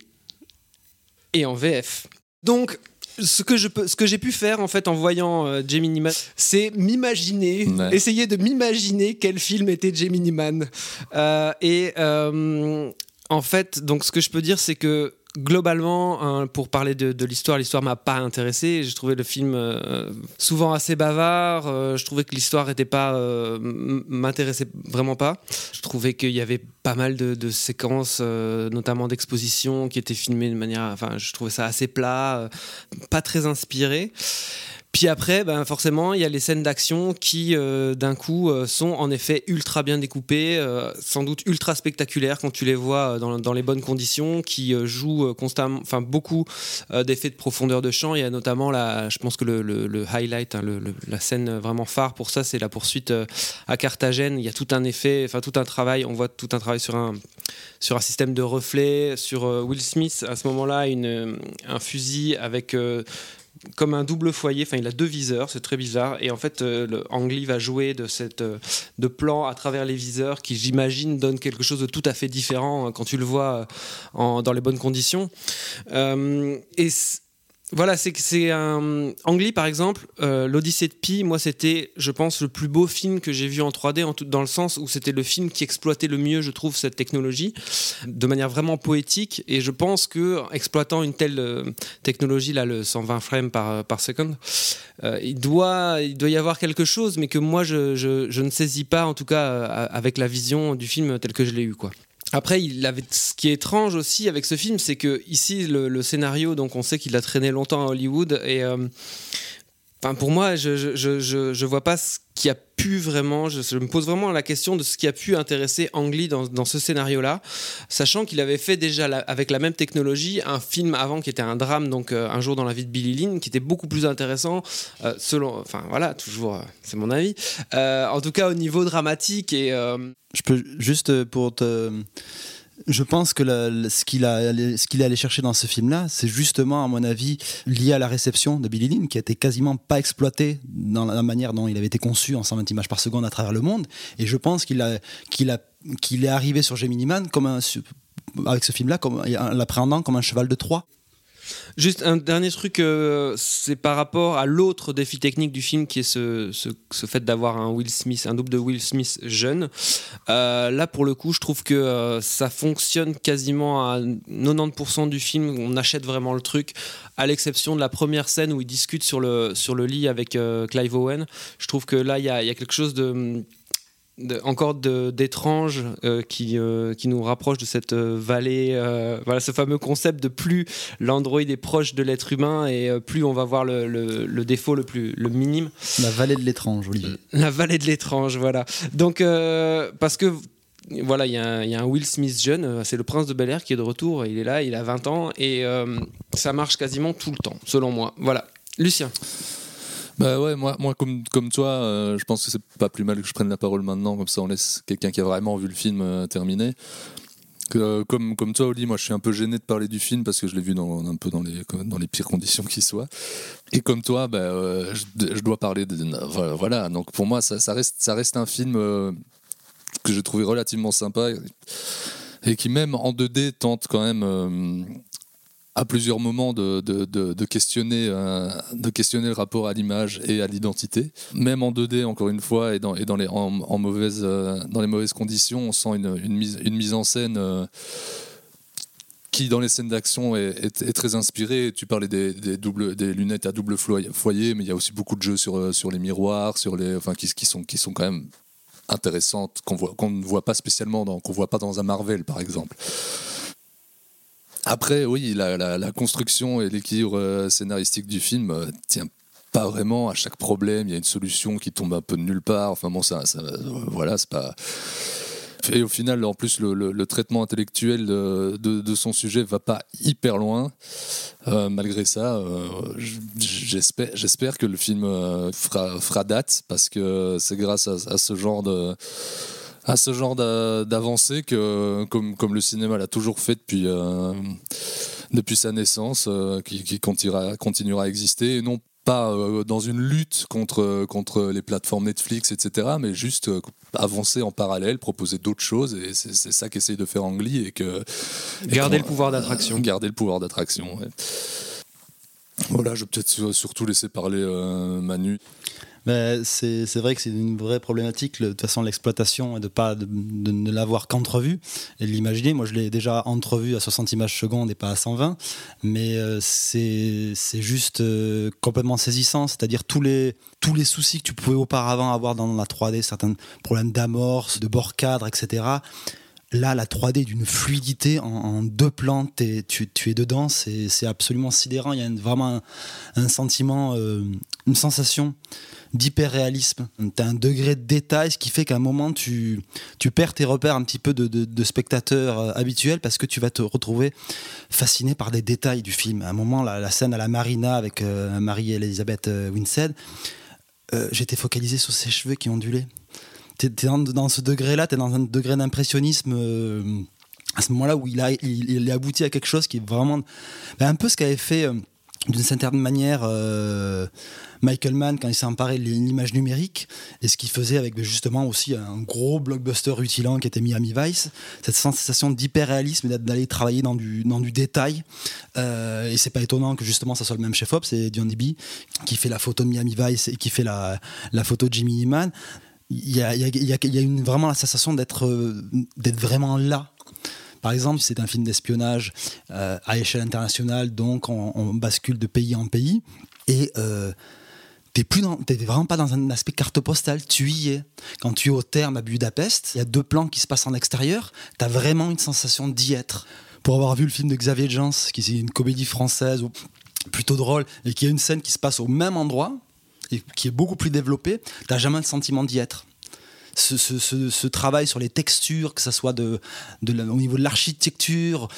et en VF. Donc ce que je peux, ce que j'ai pu faire en fait en voyant euh, Gemini Man, c'est m'imaginer, Ouais. essayer de m'imaginer quel film était Gemini Man. Euh, et euh, En fait, donc ce que je peux dire, c'est que globalement, hein, pour parler de, de l'histoire, l'histoire m'a pas intéressé. J'ai trouvé le film euh, souvent assez bavard. Euh, je trouvais que l'histoire était pas euh, m'intéressait vraiment pas. Je trouvais qu'il y avait pas mal de, de séquences, notamment d'exposition, qui étaient filmées de manière. Enfin, je trouvais ça assez plat, pas très inspiré. Puis après, ben forcément, il y a les scènes d'action qui, euh, d'un coup, euh, sont en effet ultra bien découpées, euh, sans doute ultra spectaculaires quand tu les vois dans, les bonnes conditions, qui jouent constamment, enfin beaucoup d'effets de profondeur de champ. Il y a notamment, la, je pense que le, highlight, hein, la scène vraiment phare pour ça, c'est la poursuite à Carthagène. Il y a tout un effet, enfin tout un travail. On voit tout un travail sur un sur un système de reflets, sur Will Smith à ce moment-là, un fusil avec comme un double foyer, enfin il a deux viseurs, c'est très bizarre. Et en fait, euh, va jouer de cette euh, de plan à travers les viseurs qui, j'imagine, donne quelque chose de tout à fait différent euh, quand tu le vois euh, en- dans les bonnes conditions. Euh, et voilà, c'est que c'est un. Ang Lee, par exemple, euh, l'Odyssée de Pi, moi, c'était, je pense, le plus beau film que j'ai vu en 3D, en tout, dans le sens où c'était le film qui exploitait le mieux, je trouve, cette technologie, de manière vraiment poétique. Et je pense que, exploitant une telle euh, technologie, là, le 120 frames par, par seconde, euh, il, doit, il doit y avoir quelque chose, mais que moi, je, je- ne saisis pas, en tout cas, euh, avec la vision du film tel que je l'ai eu, quoi. Après, il avait, ce qui est étrange aussi avec ce film, c'est que ici, le, scénario, donc on sait qu'il a traîné longtemps à Hollywood, et euh, enfin, pour moi, je, je, je, je- vois pas ce qui a pu vraiment, je, me pose vraiment la question de ce qui a pu intéresser Ang Lee dans, dans ce scénario-là, sachant qu'il avait fait déjà avec la même technologie un film avant qui était un drame, donc euh, Un jour dans la vie de Billy Lynn, qui était beaucoup plus intéressant, euh, selon, enfin voilà, toujours, euh, c'est mon avis, en tout cas au niveau dramatique et Je peux juste pour te. Je pense que ce qu'il a, ce qu'il est allé chercher dans ce film-là, c'est justement, à mon avis, lié à la réception de Billy Lynn, qui a été quasiment pas exploitée dans la manière dont il avait été conçu en 120 images par seconde à travers le monde. Et je pense qu'il est arrivé sur Gemini Man comme avec ce film-là, comme en l'appréhendant comme un cheval de Troie. Juste un dernier truc, euh, c'est par rapport à l'autre défi technique du film qui est ce, ce, fait d'avoir un Will Smith, un double de Will Smith jeune. Euh, là, pour le coup, je trouve que euh, ça fonctionne quasiment à 90% du film. On achète vraiment le truc, à l'exception de la première scène où il discute sur le, sur le lit avec Clive Owen. Je trouve que là, il y a quelque chose de de- encore de- d'étrange euh, qui, euh, qui nous rapproche de cette euh, vallée, voilà ce fameux concept de plus l'android est proche de l'être humain et plus on va voir le, le- le défaut le plus le minime. La vallée de l'étrange, Olivier. La vallée de l'étrange, voilà. Donc parce que voilà, il y, a un- il y a un Will Smith jeune, c'est le prince de Bel Air qui est de retour, il est là, il a 20 ans et ça marche quasiment tout le temps, selon moi. Voilà. Lucien. Bah ouais, moi, moi comme, comme toi, euh, je pense que c'est pas plus mal que je prenne la parole maintenant, comme ça on laisse quelqu'un qui a vraiment vu le film euh, terminer. Euh, comme, comme toi, Oli, moi je suis un peu gêné de parler du film parce que je l'ai vu dans, un peu dans les, dans les pires conditions qui soient. Et comme toi, bah, euh, je, dois parler de. Voilà, donc pour moi, ça, reste, ça reste un film que j'ai trouvé relativement sympa et qui, même en 2D, tente quand même. À plusieurs moments de, de, de, questionner, euh, de questionner le rapport à l'image et à l'identité. Même en 2D, encore une fois, et dans, et dans, les, en, en euh, dans les mauvaises conditions, on sent une, une, mise, une mise en scène euh, qui, dans les scènes d'action, est, est, très inspirée. Tu parlais des, des, doubles, des lunettes à double foyer, mais il y a aussi beaucoup de jeux sur, sur les miroirs, sur les, enfin, qui, qui, sont, qui sont quand même intéressantes, qu'on qu'on ne voit pas spécialement, qu'on voit pas dans un Marvel, par exemple. Après, oui, la, construction et l'équilibre euh, scénaristique du film euh, tient pas vraiment à chaque problème. Il y a une solution qui tombe un peu de nulle part. Enfin bon, ça, euh, voilà, c'est pas. Et au final, en plus, le, traitement intellectuel de, son sujet va pas hyper loin. Malgré ça, j'espère, que le film fera, fera date parce que c'est grâce à ce genre de à ce genre d'avancée que, comme, comme le cinéma l'a toujours fait depuis, euh, depuis sa naissance, euh, qui, qui continuera, continuera à exister, et non pas euh, dans une lutte contre, contre les plateformes Netflix, etc., mais juste avancer en parallèle, proposer d'autres choses, et c'est ça qu'essaye de faire Ang Lee, et que... Garder le pouvoir d'attraction. Garder le pouvoir d'attraction, ouais. Voilà, je vais peut-être surtout laisser parler Manu. Mais c'est vrai que c'est une vraie problématique, de toute façon, l'exploitation et de pas de, ne l'avoir qu'entrevu et de l'imaginer. Moi, je l'ai déjà entrevu à 60 images secondes et pas à 120, mais euh, c'est c'est juste euh, complètement saisissant. C'est-à-dire tous les, tous les soucis que tu pouvais auparavant avoir dans la 3D, certains problèmes d'amorce, de bord cadre, etc. Là, la 3D d'une fluidité en, deux plans, tu, es dedans, c'est absolument sidérant. Il y a vraiment un, sentiment, euh, une sensation d'hyper-réalisme. Tu as un degré de détail, ce qui fait qu'à un moment, tu, perds tes repères un petit peu de, de, de spectateur euh, habituel parce que tu vas te retrouver fasciné par des détails du film. À un moment, la, scène à la marina avec euh, Marie-Elisabeth Winstead, j'étais focalisé sur ses cheveux qui ondulaient. Tu es, dans, ce degré-là, tu es dans un degré d'impressionnisme. euh, à ce moment-là où il a, il, il abouti à quelque chose qui est vraiment ben, un peu ce qu'avait fait euh, d'une certaine manière euh, Michael Mann quand il s'est emparé de l'image numérique et ce qu'il faisait avec ben, justement aussi un gros blockbuster rutilant qui était Miami Vice cette sensation d'hyper-réalisme d'aller travailler dans du, dans du détail Euh, et c'est pas étonnant que justement ça soit le même chef-op c'est Dion B qui fait la photo de Miami Vice et qui fait la, la photo de Jimmy Eman il y a, une, vraiment la sensation d'être euh, d'être vraiment là par exemple, c'est un film d'espionnage euh, à échelle internationale, donc on, bascule de pays en pays. Et euh, t'es vraiment pas dans un aspect carte postale, tu y es. Quand tu es au terme à Budapest, il y a deux plans qui se passent en extérieur, t'as vraiment une sensation d'y être. Pour avoir vu le film de Xavier Jans, qui est une comédie française plutôt drôle, et qui a une scène qui se passe au même endroit, et qui est beaucoup plus développée, t'as jamais le sentiment d'y être ce, ce- ce- ce travail sur les textures, que ce soit de, de la- au niveau de l'architecture,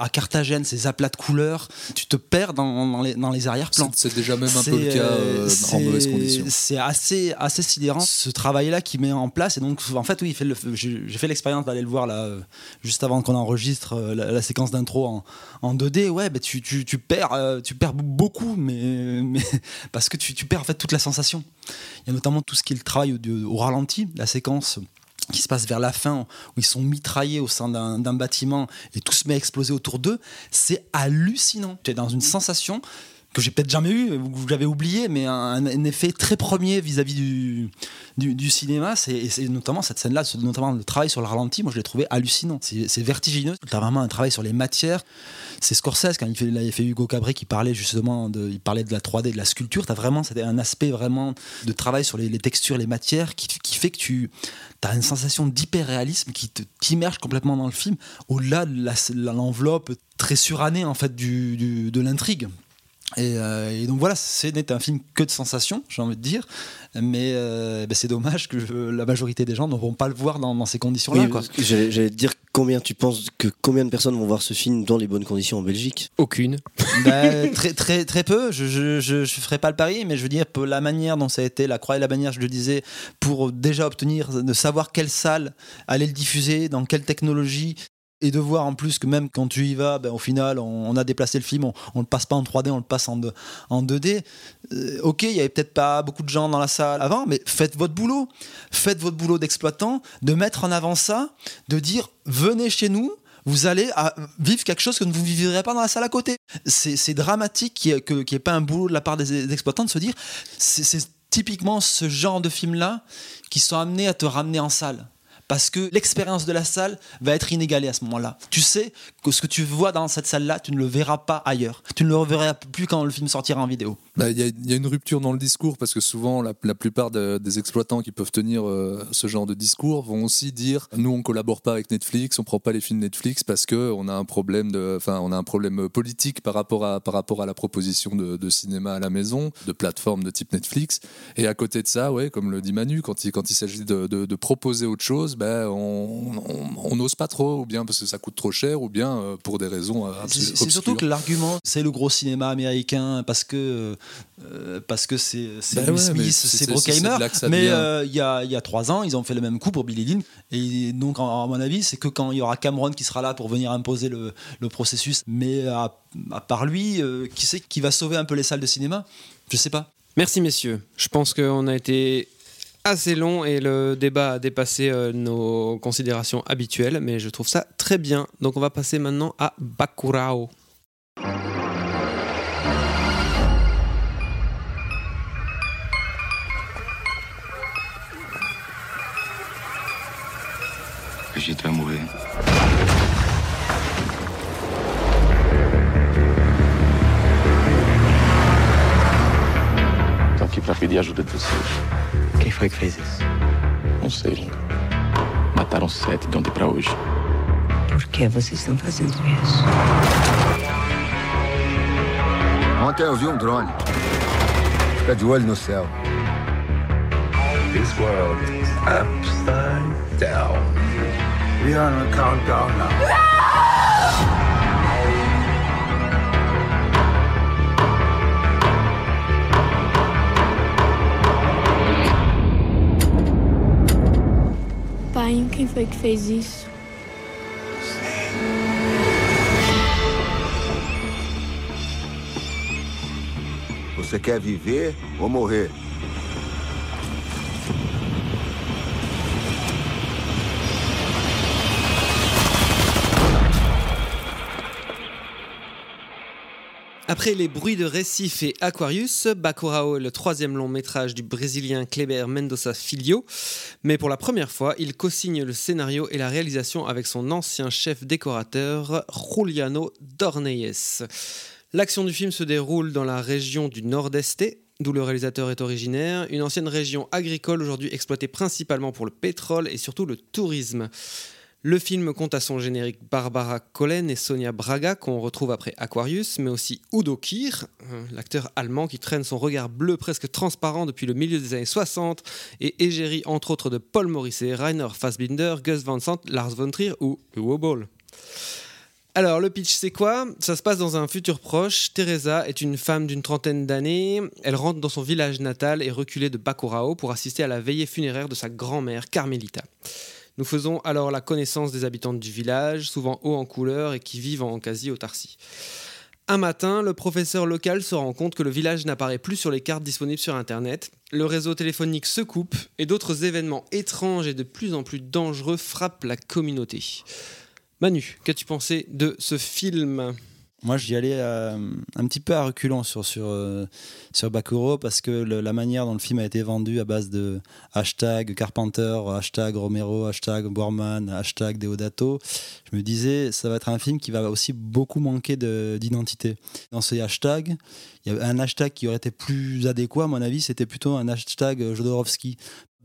à Carthagène, ces aplats de couleurs, tu te perds dans, dans les, dans les arrière-plans. C'est déjà même un peu le cas euh, en mauvaise condition. C'est assez, assez sidérant ce travail-là qui met en place. Et donc, en fait, oui, j'ai fait l'expérience d'aller le voir là, euh, juste avant qu'on enregistre euh, la, la séquence d'intro en, en 2D. Ouais, bah, tu, tu, tu perds, tu perds beaucoup, mais, mais parce que tu, tu perds en fait toute la sensation. Il y a notamment tout ce qui est le travail au, au ralenti, la qui se passe vers la fin, où ils sont mitraillés au sein d'un d'un bâtiment et tout se met à exploser autour d'eux, c'est hallucinant. Tu es dans une sensation que j'ai peut-être jamais eu, que j'avais oublié, mais un, effet très premier vis-à-vis du, cinéma. C'est notamment cette scène-là, notamment le travail sur le ralenti, moi je l'ai trouvé hallucinant. C'est vertigineux. Tu as vraiment un travail sur les matières. C'est Scorsese, quand il, fait, fait Hugo Cabret, qui parlait justement de, il parlait de la 3D, de la sculpture. Tu as vraiment un aspect vraiment de travail sur les, textures, les matières, qui, fait que tu as une sensation d'hyper-réalisme qui t'immerge complètement dans le film, au-delà de l'enveloppe très surannée en fait de l'intrigue. Et, euh, et donc voilà, ce n'est un film que de sensations, j'ai envie de dire, mais euh, ben c'est dommage que je- la majorité des gens ne vont pas le voir dans, dans ces conditions-là. Oui, que J'allais te dire combien tu penses que combien de personnes vont voir ce film dans les bonnes conditions en Belgique? Aucune. Ben, très, très, très peu, je je, je, je ferai pas le pari, mais je veux dire, la manière dont ça a été, la croix et la bannière, je le disais, pour déjà obtenir, de savoir quelle salle allait le diffuser, dans quelle technologie, et de voir en plus que même quand tu y vas, ben, au final, on, a déplacé le film, on, on le passe pas en 3D, on le passe en, deux- en 2D. Euh, ok, il y avait peut-être pas beaucoup de gens dans la salle avant, mais faites votre boulot. Faites votre boulot d'exploitant, de mettre en avant ça, de dire venez chez nous. Vous allez vivre quelque chose que vous ne vivrez pas dans la salle à côté. C'est dramatique qu'il n'y ait, pas un boulot de la part des, des exploitants de se dire c'est typiquement ce genre de film-là qui sont amenés à te ramener en salle. Parce que l'expérience de la salle va être inégalée à ce moment-là. Tu sais que ce que tu vois dans cette salle-là, tu ne le verras pas ailleurs. Tu ne le reverras plus quand le film sortira en vidéo. Bah, Il y, a- une rupture dans le discours parce que souvent la, plupart de- des exploitants qui peuvent tenir euh, ce genre de discours vont aussi dire nous on collabore pas avec Netflix, on prend pas les films Netflix parce que on a un problème a un problème politique par rapport à par rapport à la proposition de, cinéma à la maison, de plateforme de type Netflix. Et à côté de ça, ouais, comme le dit Manu, quand il quand il s'agit de proposer autre chose, ben on n'ose pas trop, ou bien parce que ça coûte trop cher, ou bien euh, pour des raisons euh, C'est absolument c'est surtout que l'argument, c'est le gros cinéma américain parce que euh, parce que c'est c'est Ben ouais, mais Smith, c'est- ça Mais euh, il y, a, il y a trois ans, ils ont fait le même coup pour Billy Lynn. Et donc, en- à mon avis, c'est que quand il y aura Cameron qui sera là pour venir imposer le, le processus. Mais à, à part lui, euh, qui c'est qui va sauver un peu les salles de cinéma? Je sais pas. Merci messieurs. Je pense qu'on a été assez long et le débat a dépassé euh, nos considérations habituelles, mais je trouve ça très bien. Donc on va passer maintenant à Bakurao. Brigitte va mourir. Tant qu'il parle, il y a de tout ça. Quem foi que fez isso? Não sei, Linda. Mataram sete de ontem pra hoje. Por que vocês estão fazendo isso? Ontem eu vi um drone. Fica de olho no céu. This world is upside down. We are on a countdown now. Quem foi que fez isso? Você quer viver ou morrer? Après les bruits de récif et Aquarius, Bacurao est le troisième long métrage du Brésilien Kleber Mendoza Filho. Mais pour la première fois, il co-signe le scénario et la réalisation avec son ancien chef décorateur, Juliano Dornelles. L'action du film se déroule dans la région du Nord-Est, d'où le réalisateur est originaire, une ancienne région agricole aujourd'hui exploitée principalement pour le pétrole et surtout le tourisme. Le film compte à son générique Barbara Collen et Sonia Braga, qu'on retrouve après Aquarius, mais aussi Udo Kier, euh, l'acteur allemand qui traîne son regard bleu presque transparent depuis le milieu des années 60 et égérie entre autres de Paul Morisset, Rainer Fassbinder, Gus Van Sant, Lars von Trier ou Uwe Boll. Alors, le pitch, c'est quoi? Ça se passe dans un futur proche. Teresa est une femme d'une trentaine d'années. Elle rentre dans son village natal et reculé de Bacurao pour assister à la veillée funéraire de sa grand-mère, Carmelita. Nous faisons alors la connaissance des habitants du village, souvent hauts en couleur et qui vivent en quasi-autarcie. Un matin, le professeur local se rend compte que le village n'apparaît plus sur les cartes disponibles sur Internet. Le réseau téléphonique se coupe et d'autres événements étranges et de plus en plus dangereux frappent la communauté. Manu, qu'as-tu pensé de ce film? Moi, j'y allais euh, un petit peu à reculons sur, sur, euh, sur Bakuro parce que la manière dont le film a été vendu à base de hashtag Carpenter, hashtag Romero, hashtag Borman, hashtag Deodato, je me disais, ça va être un film qui va aussi beaucoup manquer de- d'identité. Dans ces hashtags, il y avait un hashtag qui aurait été plus adéquat, à mon avis, c'était plutôt un hashtag Jodorowsky.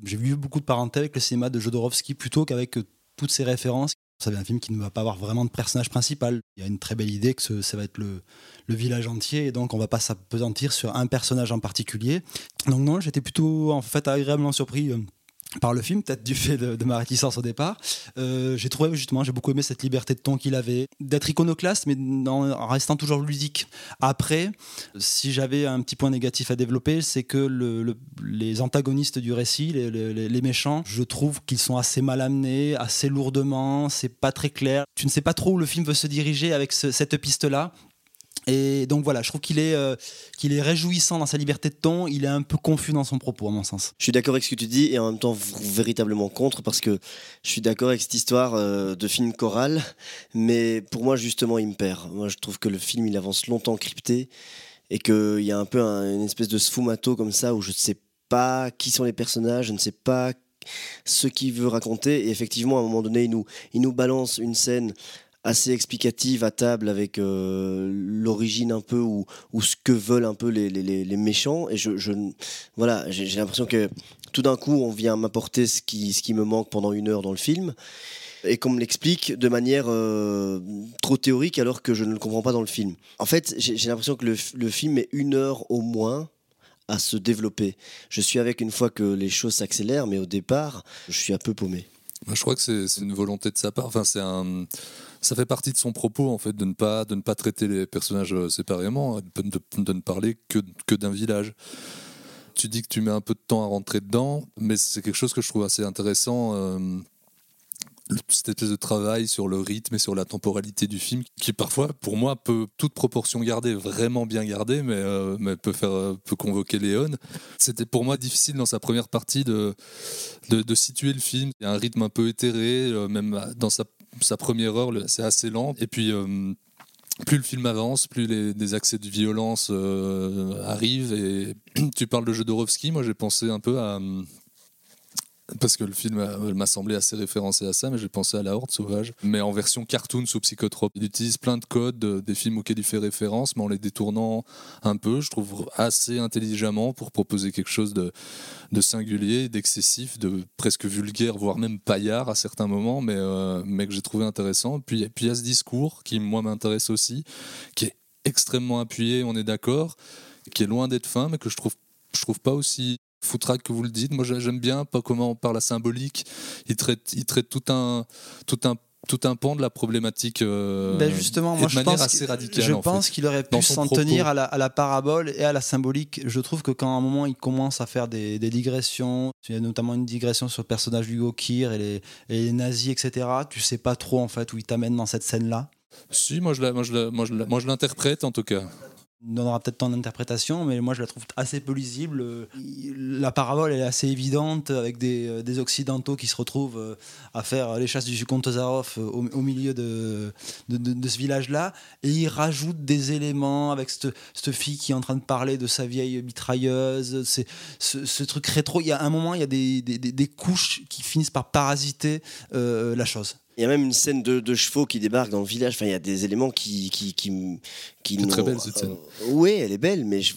J'ai vu beaucoup de parenté avec le cinéma de Jodorowsky plutôt qu'avec toutes ces références. C'est un film qui ne va pas avoir vraiment de personnage principal. Il y a une très belle idée que ce- ça va être le, village entier et donc on va pas s'apesantir sur un personnage en particulier. Donc non, j'étais plutôt en fait agréablement surpris. Par le film, peut-être du fait de, ma réticence au départ. Euh, j'ai trouvé justement, j'ai beaucoup aimé cette liberté de ton qu'il avait, d'être iconoclaste, mais en, restant toujours ludique. Après, si j'avais un petit point négatif à développer, c'est que le- le- les antagonistes du récit, les, méchants, je trouve qu'ils sont assez mal amenés, assez lourdement, c'est pas très clair. Tu ne sais pas trop où le film veut se diriger avec ce- cette piste-là. Et donc voilà, je trouve qu'il est, euh, qu'il est réjouissant dans sa liberté de ton, il est un peu confus dans son propos, à mon sens. Je suis d'accord avec ce que tu dis et en même temps véritablement contre parce que je suis d'accord avec cette histoire euh, de film choral, mais pour moi justement il me perd. Moi je trouve que le film il avance longtemps crypté et qu'il y a un peu un- une espèce de sfumato comme ça où je ne sais pas qui sont les personnages, je ne sais pas ce qu'il veut raconter et effectivement à un moment donné il nous, il nous balance une scène assez explicative à table avec euh, l'origine un peu ou, ce que veulent un peu les, méchants et je, voilà j'ai l'impression que tout d'un coup on vient m'apporter ce qui, ce qui me manque pendant une heure dans le film et qu'on me l'explique de manière euh, trop théorique alors que je ne le comprends pas dans le film. En fait, j'ai l'impression que le, film met une heure au moins à se développer. Je suis avec une fois que les choses s'accélèrent, mais au départ, je suis un peu paumé. Je crois que c'est une volonté de sa part. Enfin, c'est un, ça fait partie de son propos en fait de ne pas de ne pas traiter les personnages euh, séparément, de, de- ne parler que que d'un village. Tu dis que tu mets un peu de temps à rentrer dedans, mais c'est quelque chose que je trouve assez intéressant. euh, cette espèce de travail sur le rythme et sur la temporalité du film, qui parfois, pour moi, peut toute proportion garder, vraiment bien garder, mais, euh, mais peut faire, euh, peut convoquer Léon. C'était pour moi difficile dans sa première partie de, de, situer le film. Il y a un rythme un peu éthéré, même dans sa, sa première heure, c'est assez lent. Et puis, euh, plus le film avance, plus les, des accès de violence euh, arrivent. Et tu parles de Jodorowsky, moi j'ai pensé un peu à, parce que le film euh, m'a semblé assez référencé à ça, mais j'ai pensé à La Horde Sauvage, mais en version cartoon sous psychotrope. Il utilise plein de codes euh, des films auxquels il fait référence, mais en les détournant un peu, je trouve assez intelligemment pour proposer quelque chose de, singulier, d'excessif, de presque vulgaire, voire même paillard à certains moments, mais, euh, que j'ai trouvé intéressant. Puis, puis il y a ce discours qui, moi, m'intéresse aussi, qui est extrêmement appuyé, on est d'accord, qui est loin d'être fin, mais que je trouve je trouve pas aussi foutraque que vous le dites. Moi, j'aime bien pas comment on parle la symbolique. Il traite, il traite tout un, tout un tout un pan de la problématique euh, ben justement, moi, de je manière pense assez radicale. Je en pense fait, qu'il aurait pu s'en tenir à la, à la parabole et à la symbolique. Je trouve que quand à un moment il commence à faire des, des digressions, il y a notamment une digression sur le personnage d'Hugo Kir et les, et les nazis, etc. Tu sais pas trop en fait où il t'amène dans cette scène-là. Si, moi je la- moi, je la- moi, je la- moi, je l'interprète en tout cas. On donnera peut-être ton interprétation, mais moi je la trouve assez peu lisible. La parabole est assez évidente avec des, euh, occidentaux qui se retrouvent euh, à faire les chasses du comte Zaroff euh, au, au milieu de, ce village-là, et ils rajoutent des éléments avec cette, fille qui est en train de parler de sa vieille mitrailleuse, ce, truc rétro. Il y a un moment, il y a des, couches qui finissent par parasiter la chose. Il y a même une scène de, de chevaux qui débarquent dans le village. Enfin, il y a des éléments qui. qui, qui, qui C'est très belle, cette scène. Euh, oui, elle est belle, mais je-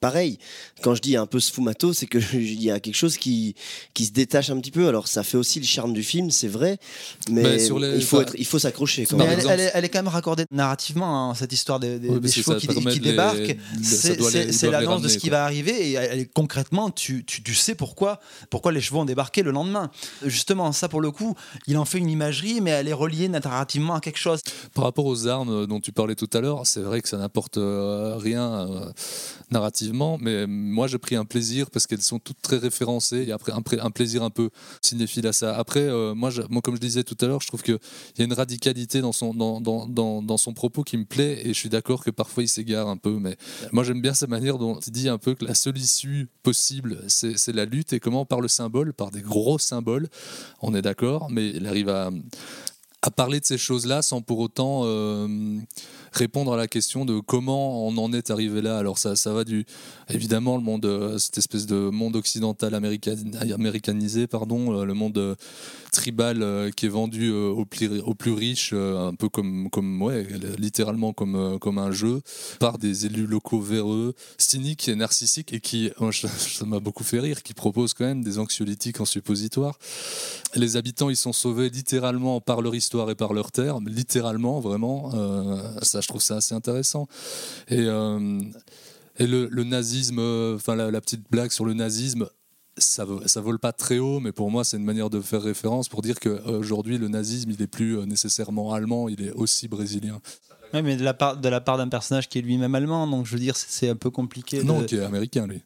pareil, quand je dis un peu sfumato, c'est qu'il y a quelque chose qui, qui se détache un petit peu. Alors, ça fait aussi le charme du film, c'est vrai, mais Mais sur les- il faut, être- il faut s'accrocher quand Mais même. elle, exemple- elle est, elle est quand même raccordée narrativement, hein, cette histoire des, des- Oui, des parce que chevaux ça qui, les- débarquent. C'est l'annonce de ce qui quoi. va arriver et elle concrètement, tu, tu, tu sais pourquoi, pourquoi les chevaux ont débarqué le lendemain. Justement, ça pour le coup, il en fait une imagerie, mais elle est reliée narrativement à quelque chose. Par rapport aux armes dont tu parlais tout à l'heure, c'est vrai que ça n'apporte euh, rien euh, narrativement, mais moi j'ai pris un plaisir parce qu'elles sont toutes très référencées. A après un, plaisir un peu cinéphile à ça. Après, euh, moi, comme je disais tout à l'heure, je trouve qu'il y a une radicalité dans son, dans, dans, dans, son propos qui me plaît et je suis d'accord que parfois il s'égare un peu, mais moi j'aime bien sa manière dont il dit un peu que la seule issue possible, c'est la lutte et comment par le symbole, par des gros symboles, on est d'accord, mais il arrive à à parler de ces choses-là sans pour autant euh, répondre à la question de comment on en est arrivé là. Alors ça, ça va du évidemment le monde, euh, cette espèce de monde occidental américanisé, pardon, euh, le monde euh, tribal qui est vendu aux, plus, aux plus riches, un peu comme, comme ouais, littéralement comme, comme un jeu, par des élus locaux véreux, cyniques et narcissiques et qui, je- ça m'a beaucoup fait rire, qui proposent quand même des anxiolytiques en suppositoire. Les habitants, ils sont sauvés littéralement par leur histoire et par leur terre, littéralement, vraiment. Je trouve ça assez intéressant. Et, euh, et le, le nazisme, euh, enfin la, la petite blague sur le nazisme, ça, ça vole pas très haut, mais pour moi, c'est une manière de faire référence pour dire qu'aujourd'hui, le nazisme, il est plus euh, nécessairement allemand, il est aussi brésilien. Ouais, mais de la part, de la part d'un personnage qui est lui-même allemand, donc je veux dire, c'est- un peu compliqué. Non, de- qui est américain, lui.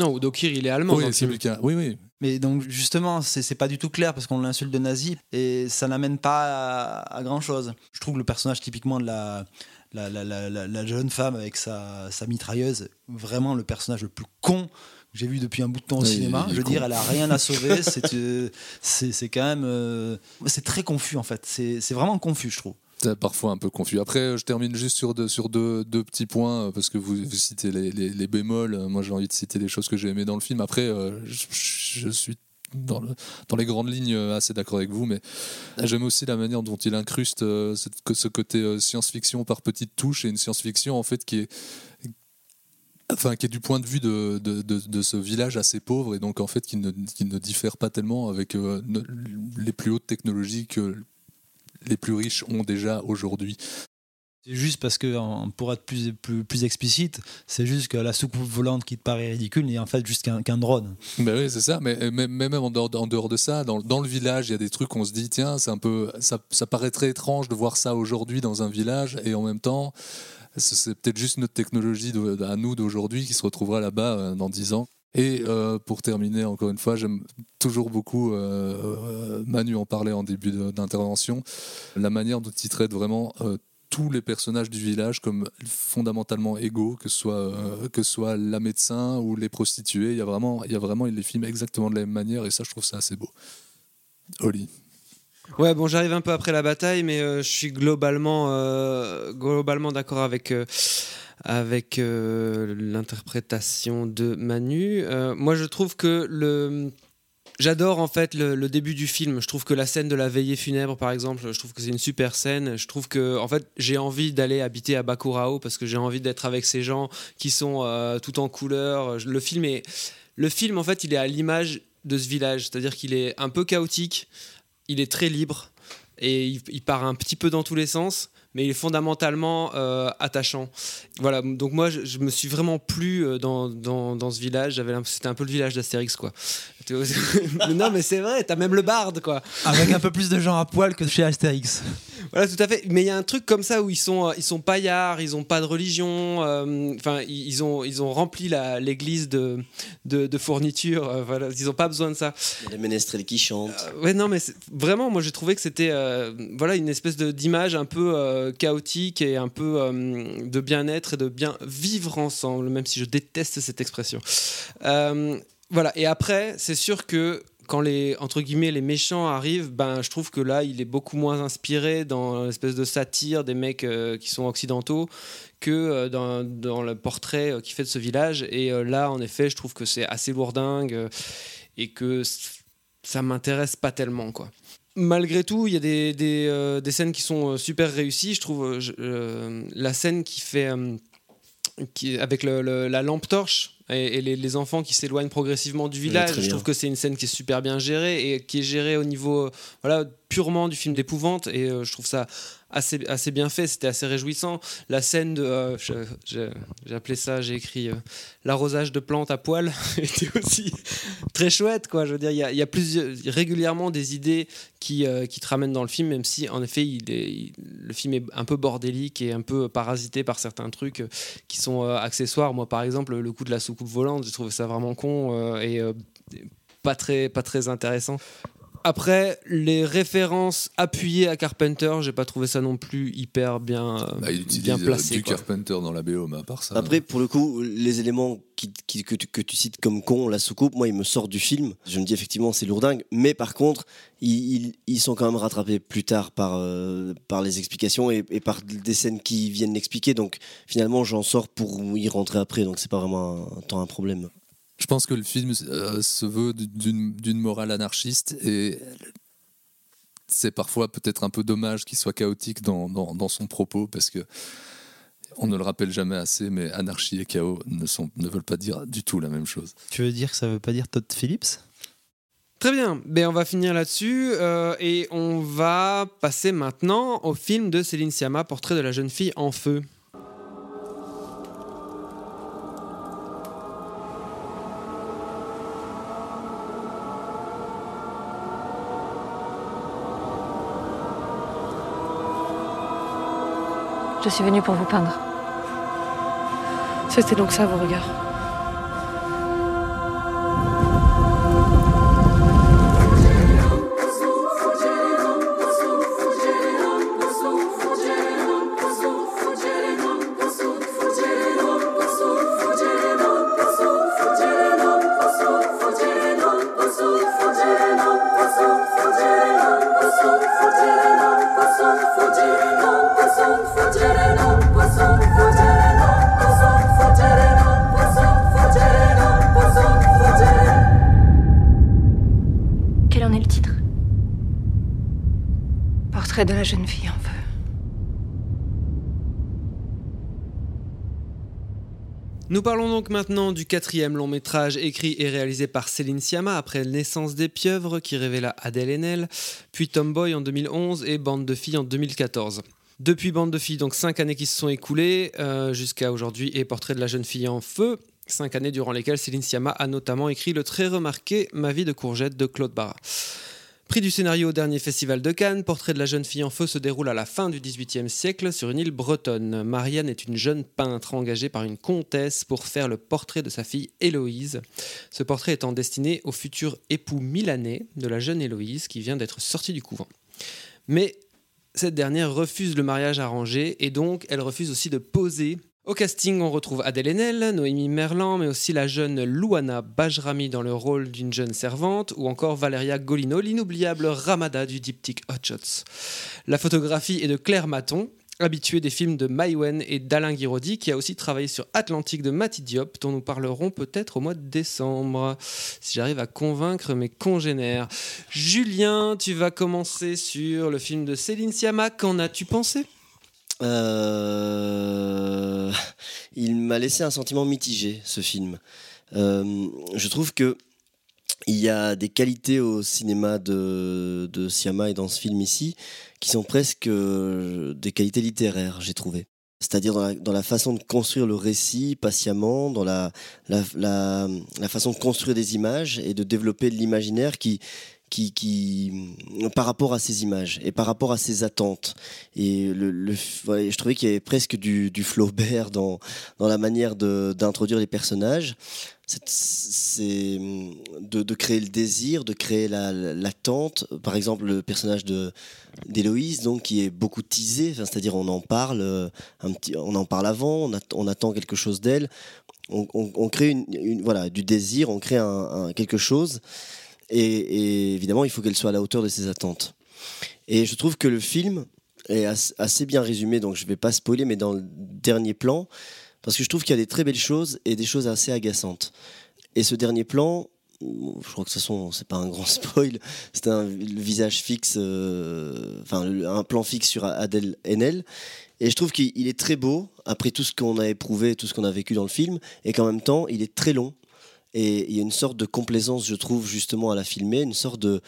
Non, Udo Kier, il est allemand. Oui, dans le c'est film. américain. Oui, oui. Mais donc justement, c'est pas du tout clair parce qu'on l'insulte de nazi et ça n'amène pas à, à grand chose. Je trouve le personnage typiquement de la, la, la, la- la- la jeune femme avec sa, sa mitrailleuse, vraiment le personnage le plus con que j'ai vu depuis un bout de temps au Oui, cinéma. Je veux con. dire, elle a rien à sauver. c'est euh, quand même. euh, c'est très confus en fait. C'est c'est vraiment confus, je trouve. Parfois un peu confus. Après, je termine juste sur deux, sur deux, deux petits points, euh, parce que vous, vous citez les, les- les bémols. Euh, Moi, j'ai envie de citer les choses que j'ai aimées dans le film. Après, euh, je, je suis dans, le- dans les grandes lignes assez d'accord avec vous, mais j'aime aussi la manière dont il incruste euh, ce côté euh, science-fiction par petites touches et une science-fiction en fait qui est enfin qui est du point de vue de, de, de- de ce village assez pauvre et donc en fait qui ne, qui ne diffère pas tellement avec euh, les plus hautes technologies que les plus riches ont déjà aujourd'hui. C'est juste parce que, en- pour être plus, plus, plus explicite, c'est juste que la soucoupe volante qui te paraît ridicule n'est en fait juste qu'un drone. Ben oui, c'est ça. Mais, mais, mais même en dehors, en dehors de ça, dans, dans le village, il y a des trucs on se dit, tiens, c'est un peu, ça, ça paraît très étrange de voir ça aujourd'hui dans un village, et en même temps, c'est- peut-être juste notre technologie de- à nous d'aujourd'hui qui se retrouvera là-bas euh, dans 10 ans. Et euh, pour terminer, encore une fois, j'aime toujours beaucoup, euh, euh, Manu en parlait en début d'intervention, la manière dont il traite vraiment tous les personnages du village comme fondamentalement égaux, que ce soit, que soit la médecin ou les prostituées. Il y a vraiment, il y a vraiment, il les filme exactement de la même manière et ça, je trouve ça assez beau. Oli. Ouais, bon, j'arrive un peu après la bataille, mais euh, je suis globalement, euh, globalement d'accord avec, euh, avec l'interprétation de Manu. Moi, je trouve que le, J'adore en fait le, début du film. Je trouve que la scène de la veillée funèbre, par exemple, je trouve que c'est une super scène. Je trouve que en fait j'ai envie d'aller habiter à Bakurao parce que j'ai envie d'être avec ces gens qui sont tout en couleur. Le film est, le film en fait, il est à l'image de ce village, c'est-à-dire qu'il est un peu chaotique, il est très libre et il, part un petit peu dans tous les sens mais il est fondamentalement euh, attachant. Voilà, donc moi, je, je me suis vraiment plu euh, dans, dans, dans ce village. J'avais C'était un peu le village d'Astérix, quoi. non, mais c'est vrai, t'as même le barde, quoi. Avec un peu plus de gens à poil que chez Astérix. Voilà, tout à fait. Mais il y a un truc comme ça où ils sont, euh, ils sont paillards, ils ont pas de religion. Enfin, ils ils ont, ils ont rempli l'église de, de, de fournitures. euh, voilà, ils ont pas besoin de ça. Il y a les ménestrels qui chantent. Ouais, non, mais vraiment, moi j'ai trouvé que c'était euh, voilà, une espèce d'image un peu euh, chaotique et un peu euh, de bien-être et de bien vivre ensemble, même si je déteste cette expression. Euh, voilà, et après, c'est sûr que quand les entre guillemets les méchants arrivent, ben je trouve que là il est beaucoup moins inspiré dans l'espèce de satire des mecs qui sont occidentaux que dans, dans le portrait euh, qu'il fait de ce village. Et là, en effet, je trouve que c'est assez lourdingue et que ça m'intéresse pas tellement quoi. Malgré tout, il y a des, des, euh, des scènes qui sont euh, super réussies. Je trouve euh, je- euh, la scène qui fait euh, qui, avec le- le- la lampe torche et, et les, les enfants qui s'éloignent progressivement du village. je trouve que c'est une scène qui est super bien gérée et qui est gérée au niveau voilà purement du film d'épouvante et je trouve ça assez, assez bien fait. C'était assez réjouissant. La scène de euh, j'ai appelé ça, j'ai écrit euh, l'arrosage de plantes à poil était aussi très chouette quoi. Je veux dire, il y a, plusieurs régulièrement des idées qui, euh, qui te ramènent dans le film, même si en effet il est, le film est un peu bordélique et un peu parasité par certains trucs qui sont accessoires. Moi par exemple, le coup de la soucoupe volante, j'ai trouvé ça vraiment con et pas très, pas très intéressant. Après, les références appuyées à Carpenter, j'ai pas trouvé ça non plus hyper bien, euh, Bah, il utilise bien euh, placé. du quoi. Carpenter dans la BO, mais à part ça. Après, pour le coup, les éléments qui- qui- que, tu, que tu cites comme con, la soucoupe, moi, ils me sortent du film. Je me dis effectivement, c'est lourdingue. Mais par contre, ils, ils- ils sont quand même rattrapés plus tard par, euh, par les explications et, et par des scènes qui viennent l'expliquer. Donc finalement, j'en sors pour y rentrer après. Donc c'est pas vraiment un, tant un problème. Je pense que le film euh, se veut d'une morale anarchiste et c'est parfois peut-être un peu dommage qu'il soit chaotique dans, dans, dans son propos parce que on ne le rappelle jamais assez, mais anarchie et chaos ne, sont, ne veulent pas dire du tout la même chose. Tu veux dire que ça veut pas dire Todd Phillips? Très bien, ben, on va finir là-dessus euh, et on va passer maintenant au film de Céline Sciamma, Portrait de la jeune fille en feu. Je suis venue pour vous peindre. C'était donc ça vos regards. De la jeune fille en feu. Nous parlons donc maintenant du quatrième long métrage écrit et réalisé par Céline Sciamma après Naissance des pieuvres qui révéla Adèle Haenel, puis Tomboy en 2011 et Bande de filles en 2014. Depuis Bande de filles, donc cinq années qui se sont écoulées euh, jusqu'à aujourd'hui et Portrait de la jeune fille en feu, cinq années durant lesquelles Céline Sciamma a notamment écrit le très remarqué Ma vie de courgette de Claude Barra. Prix du scénario au dernier festival de Cannes, Portrait de la jeune fille en feu se déroule à la fin du XVIIIe siècle sur une île bretonne. Marianne est une jeune peintre engagée par une comtesse pour faire le portrait de sa fille Héloïse. Ce portrait étant destiné au futur époux milanais de la jeune Héloïse qui vient d'être sortie du couvent. Mais cette dernière refuse le mariage arrangé et donc elle refuse aussi de poser. Au casting, on retrouve Adèle Haenel, Noémie Merlan, mais aussi la jeune Louana Bajrami dans le rôle d'une jeune servante, ou encore Valeria Golino, l'inoubliable Ramada du diptyque Hot Shots. La photographie est de Claire Maton. habitué des films de Maïwen et d'Alain Guiraudy, qui a aussi travaillé sur Atlantique de Mati Diop, dont nous parlerons peut-être au mois de décembre, si j'arrive à convaincre mes congénères. Julien, tu vas commencer sur le film de Céline Sciamma. Qu'en as-tu pensé? Euh, Il m'a laissé un sentiment mitigé, ce film. Euh, je trouve que il y a des qualités au cinéma de, de Siama et dans ce film ici qui sont presque euh, des qualités littéraires, j'ai trouvé. C'est-à-dire dans la, dans la façon de construire le récit patiemment, dans la, la, la, la façon de construire des images et de développer de l'imaginaire qui, qui, par rapport à ces images et par rapport à ces attentes. Et le, je trouvais qu'il y avait presque du, Flaubert dans, dans la manière d'introduire les personnages. C'est- de, créer le désir, de créer la- la- l'attente. Par exemple, le personnage d'Héloïse, donc qui est beaucoup teasé, c'est-à-dire on en parle, euh, un petit, on en parle avant, on, att- on attend quelque chose d'elle. On, crée une, voilà, du désir, on crée un- quelque chose. Et, évidemment, il faut qu'elle soit à la hauteur de ses attentes. Et je trouve que le film est as- assez bien résumé, donc je ne vais pas spoiler, mais dans le dernier plan, parce que je trouve qu'il y a des très belles choses et des choses assez agaçantes. Et ce dernier plan, je crois que ce sont, c'est pas un grand spoil, c'est un visage fixe, euh, enfin un plan fixe sur Adèle Haenel. Et je trouve qu'il il est très beau, après tout ce qu'on a éprouvé, tout ce qu'on a vécu dans le film, et qu'en même temps, il est très long. Et il y a une sorte de complaisance, je trouve, justement, à la filmer, une sorte de,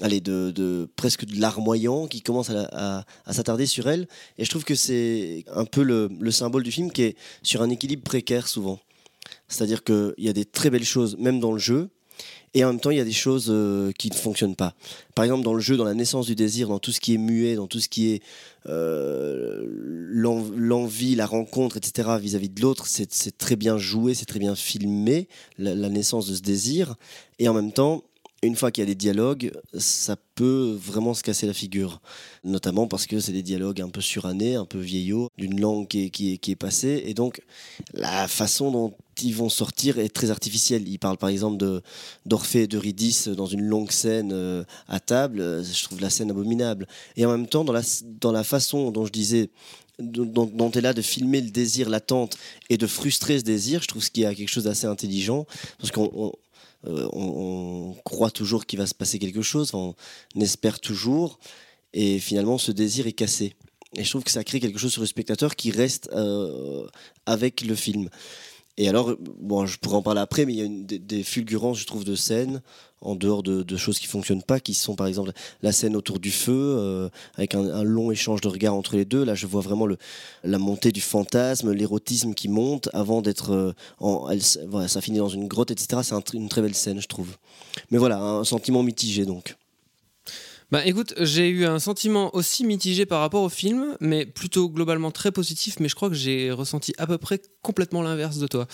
allez, de, de presque de larmoyant qui commence à, s'attarder sur elle. Et je trouve que c'est un peu le, le symbole du film qui est sur un équilibre précaire souvent. C'est-à-dire qu'il y a des très belles choses, même dans le jeu, et en même temps, il y a des choses euh, qui ne fonctionnent pas. Par exemple, dans le jeu, dans la naissance du désir, dans tout ce qui est muet, dans tout ce qui est euh, l'en- l'envie, la rencontre, etc., vis-à-vis de l'autre, c'est très bien joué, c'est très bien filmé, la naissance de ce désir. Et en même temps, une fois qu'il y a des dialogues, ça peut vraiment se casser la figure. Notamment parce que c'est des dialogues un peu surannés, un peu vieillots, d'une langue qui est, est, est passée. Et donc, la façon dont ils vont sortir est très artificielle. Ils parlent par exemple d'Orphée et d'Eurydice dans une longue scène euh, à table. Je trouve la scène abominable. Et en même temps, dans la, façon dont je disais dont, elle a de filmer le désir, l'attente et de frustrer ce désir, je trouve qu'il y a quelque chose d'assez intelligent parce qu'on on, euh, on- croit toujours qu'il va se passer quelque chose, on espère toujours et finalement ce désir est cassé. Et je trouve que ça crée quelque chose sur le spectateur qui reste euh, avec le film. Et alors, bon, je pourrais en parler après, mais il y a une, des, des fulgurances, je trouve, de scènes, en dehors de, de choses qui fonctionnent pas, qui sont par exemple la scène autour du feu, euh, avec un, long échange de regards entre les deux. Là, je vois vraiment la montée du fantasme, l'érotisme qui monte avant d'être. euh, en, voilà, ça finit dans une grotte, etc. C'est une très belle scène, je trouve. Mais voilà, un sentiment mitigé donc. Bah écoute, j'ai eu un sentiment aussi mitigé par rapport au film, mais plutôt globalement très positif, mais je crois que j'ai ressenti à peu près complètement l'inverse de toi.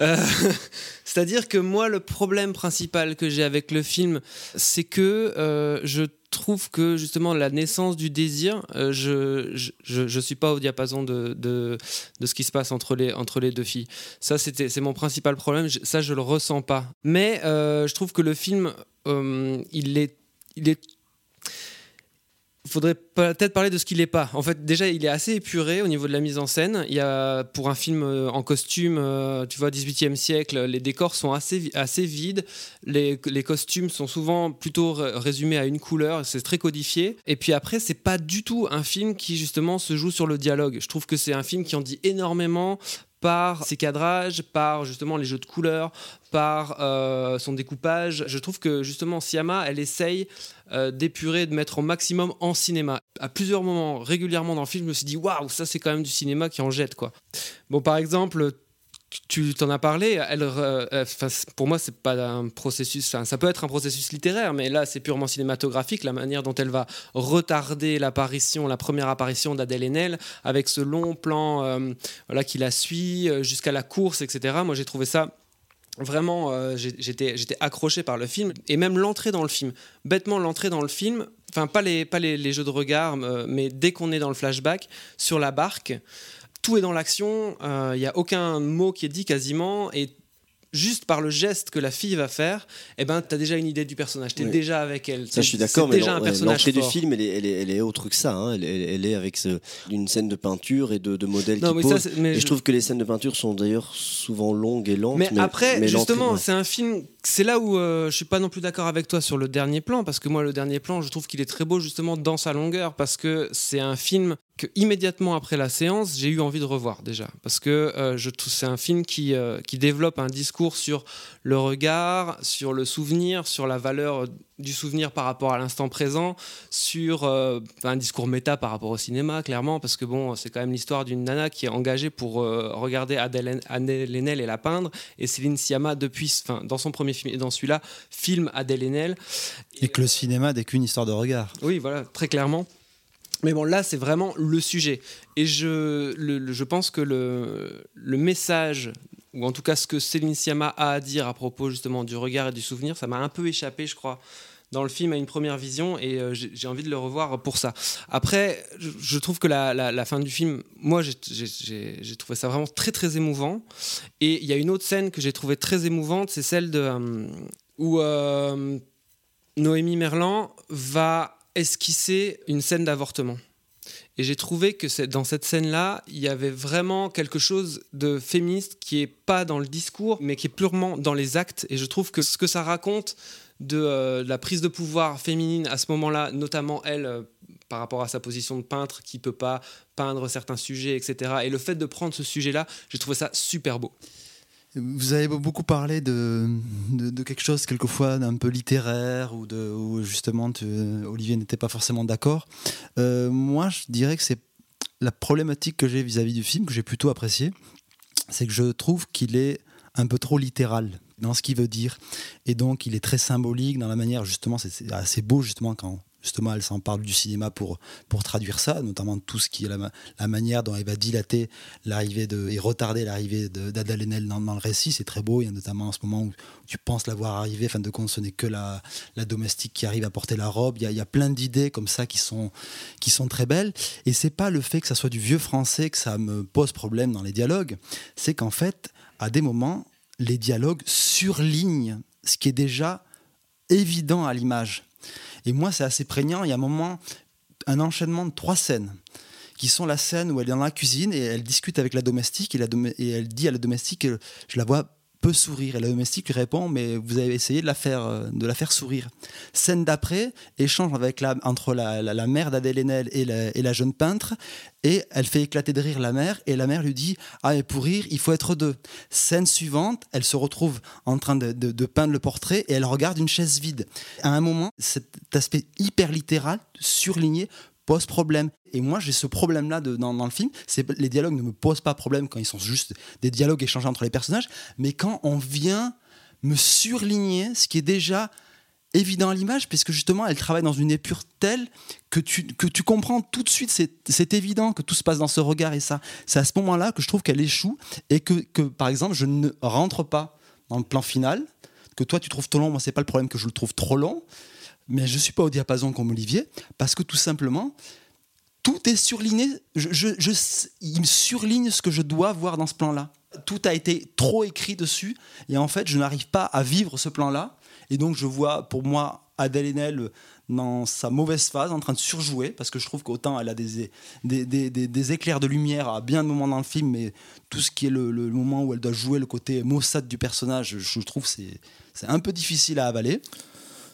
Euh, C'est-à-dire que moi, le problème principal que j'ai avec le film, c'est que euh, je trouve que justement la naissance du désir, euh, je, je, je, suis pas au diapason de, de, ce qui se passe entre les, entre les deux filles. Ça, c'est mon principal problème, ça, je le ressens pas. Mais je trouve que le film, il est... Il est faudrait peut-être parler de ce qu'il n'est pas. En fait, déjà, il est assez épuré au niveau de la mise en scène. Il y a, pour un film euh, en costume, euh, tu vois, 18e siècle, les décors sont assez, assez vides. Les, les costumes sont souvent plutôt ré- résumés à une couleur. C'est très codifié. Et puis après, c'est pas du tout un film qui, justement, se joue sur le dialogue. Je trouve que c'est un film qui en dit énormément par ses cadrages, par justement les jeux de couleurs, par euh, son découpage. Je trouve que justement Siama, elle essaye euh, d'épurer, de mettre au maximum en cinéma. À plusieurs moments, régulièrement dans le film, je me suis dit waouh, ça c'est quand même du cinéma qui en jette quoi. Bon, par exemple. Tu t'en as parlé, euh, pour moi c'est pas un processus, ça peut être un processus littéraire, mais là c'est purement cinématographique, la manière dont elle va retarder l'apparition, la première apparition d'Adèle Haenel, avec ce long plan euh, voilà, qui la suit euh, jusqu'à la course, etc. Moi j'ai trouvé ça vraiment, j'étais j'étais accroché par le film et même l'entrée dans le film. Bêtement, l'entrée dans le film, enfin pas les, pas les, jeux de regard, mais dès qu'on est dans le flashback, sur la barque, tout est dans l'action, il n'y a aucun mot qui est dit quasiment et juste par le geste que la fille va faire, eh ben, tu as déjà une idée du personnage. Tu es Oui. déjà avec elle. Ça, je suis d'accord, mais l'entrée du film, elle est, elle est, elle est autre que ça. hein. Elle, est- elle est avec ce- une scène de peinture et de, de modèles Non, qui mais ça, et je... je- trouve que les scènes de peinture sont d'ailleurs souvent longues et lentes. Mais, après, mais justement, ouais. c'est un film. C'est là où euh, je suis pas non plus d'accord avec toi sur le dernier plan, parce que moi, le dernier plan, je trouve qu'il est très beau justement dans sa longueur, parce que c'est un film que immédiatement après la séance, j'ai eu envie de revoir déjà, parce que euh, je c'est un film qui euh, qui développe un discours sur le regard, sur le souvenir, sur la valeur du souvenir par rapport à l'instant présent, sur euh, un discours méta par rapport au cinéma, clairement, parce que bon, c'est quand même l'histoire d'une nana qui est engagée pour euh, regarder Adèle, Adèle Haenel et la peindre, et Céline Sciamma, depuis, enfin, dans son premier film et dans celui-là, filme Adèle Haenel. Et que le cinéma n'est qu'une histoire de regard. Oui, voilà, très clairement. Mais bon, là, c'est vraiment le sujet. Et je, je pense que le, le message, ou en tout cas ce que Céline Sciamma a à dire à propos justement du regard et du souvenir, ça m'a un peu échappé, je crois, dans le film à une première vision, et euh, j'ai envie de le revoir pour ça. Après, je, trouve que la, la- fin du film, moi, j'ai trouvé ça vraiment très, très émouvant. Et il y a une autre scène que j'ai trouvée très émouvante, c'est celle de, euh, où... euh, Noémie Merlan va esquisser une scène d'avortement. Et j'ai trouvé que dans cette scène-là, il y avait vraiment quelque chose de féministe qui est pas dans le discours, mais qui est purement dans les actes. Et je trouve que ce que ça raconte de, euh, la prise de pouvoir féminine à ce moment-là, notamment elle, euh, par rapport à sa position de peintre, qui peut pas peindre certains sujets, etc. Et le fait de prendre ce sujet-là, j'ai trouvé ça super beau. Vous avez beaucoup parlé de, quelque chose quelquefois d'un peu littéraire ou de où justement Olivier n'était pas forcément d'accord. Euh, moi, je dirais que c'est la problématique que j'ai vis-à-vis du film que j'ai plutôt apprécié, c'est que je trouve qu'il est un peu trop littéral dans ce qu'il veut dire et donc il est très symbolique dans la manière justement c'est assez beau justement quand justement elle s'en parle du cinéma pour, pour traduire ça, notamment tout ce qui est la, ma- la manière dont elle va dilater l'arrivée et retarder l'arrivée d'Adèle Haenel dans, le récit, c'est très beau, il y a notamment en ce moment où tu penses la voir arriver, fin de compte ce n'est que la, domestique qui arrive à porter la robe, il y a, il plein d'idées comme ça qui sont, qui sont très belles, et c'est pas le fait que ça soit du vieux français que ça me pose problème dans les dialogues, c'est qu'en fait, à des moments, les dialogues surlignent ce qui est déjà évident à l'image. Et moi, c'est assez prégnant. Il y a un moment, un enchaînement de trois scènes qui sont la scène où elle est dans la cuisine et elle discute avec la domestique et, et elle dit à la domestique que je la vois peu sourire. Et la domestique lui répond mais vous avez essayé de la faire euh, de la faire sourire. Scène d'après échange avec la, entre la, la, mère d'Adèle Haenel et la, et la jeune peintre et elle fait éclater de rire la mère et la mère lui dit ah mais pour rire il faut être deux scène suivante elle se retrouve en train de- de peindre le portrait et elle regarde une chaise vide. À un moment cet aspect hyper littéral surligné pose problème. Et moi, j'ai ce problème-là dans, le film. Les dialogues ne me posent pas problème quand ils sont juste des dialogues échangés entre les personnages, mais quand on vient me surligner ce qui est déjà évident à l'image, puisque justement, elle travaille dans une épure telle que tu, que tu comprends tout de suite, c'est c'est évident que tout se passe dans ce regard et ça. C'est à ce moment-là que je trouve qu'elle échoue et que, que, par exemple, je ne rentre pas dans le plan final, que toi tu trouves trop long, moi c'est pas le problème que je le trouve trop long, mais je suis pas au diapason comme Olivier, parce que tout simplement, tout est surligné. Je, il me surligne ce que je dois voir dans ce plan-là. Tout a été trop écrit dessus, et en fait, je n'arrive pas à vivre ce plan-là. Et donc, je vois, pour moi, Adèle Haenel dans sa mauvaise phase, en train de surjouer, parce que je trouve qu'autant elle a des, des, des- des- éclairs de lumière à bien de moments dans le film, mais tout ce qui est le, le moment où elle doit jouer le côté maussade du personnage, je trouve c'est c'est un peu difficile à avaler.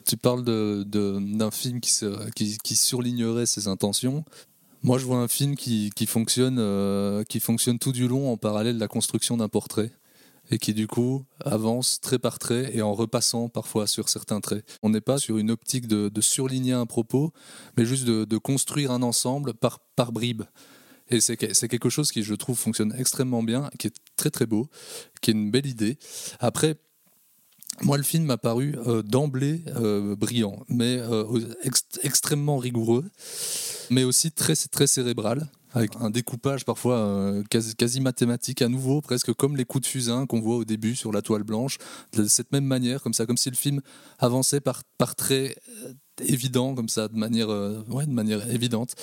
Tu parles de- de- d'un film qui, qui, qui surlignerait ses intentions. Moi, je vois un film qui, qui fonctionne, euh, qui fonctionne tout du long en parallèle de la construction d'un portrait et qui du coup avance trait par trait et en repassant parfois sur certains traits. On n'est pas sur une optique de, de surligner un propos, mais juste de, de construire un ensemble par, par bribes. Et c'est que- c'est quelque chose qui, je trouve, fonctionne extrêmement bien, qui est très très beau, qui est une belle idée. Après, moi, le film m'a paru euh, d'emblée euh, brillant, mais euh, ex- extrêmement rigoureux, mais aussi très, très cérébral, avec un découpage parfois quasi, mathématique, à nouveau, presque comme les coups de fusain qu'on voit au début sur la toile blanche, de cette même manière, comme ça, comme si le film avançait par, traits évidents, comme ça, de manière, ouais, de manière évidente.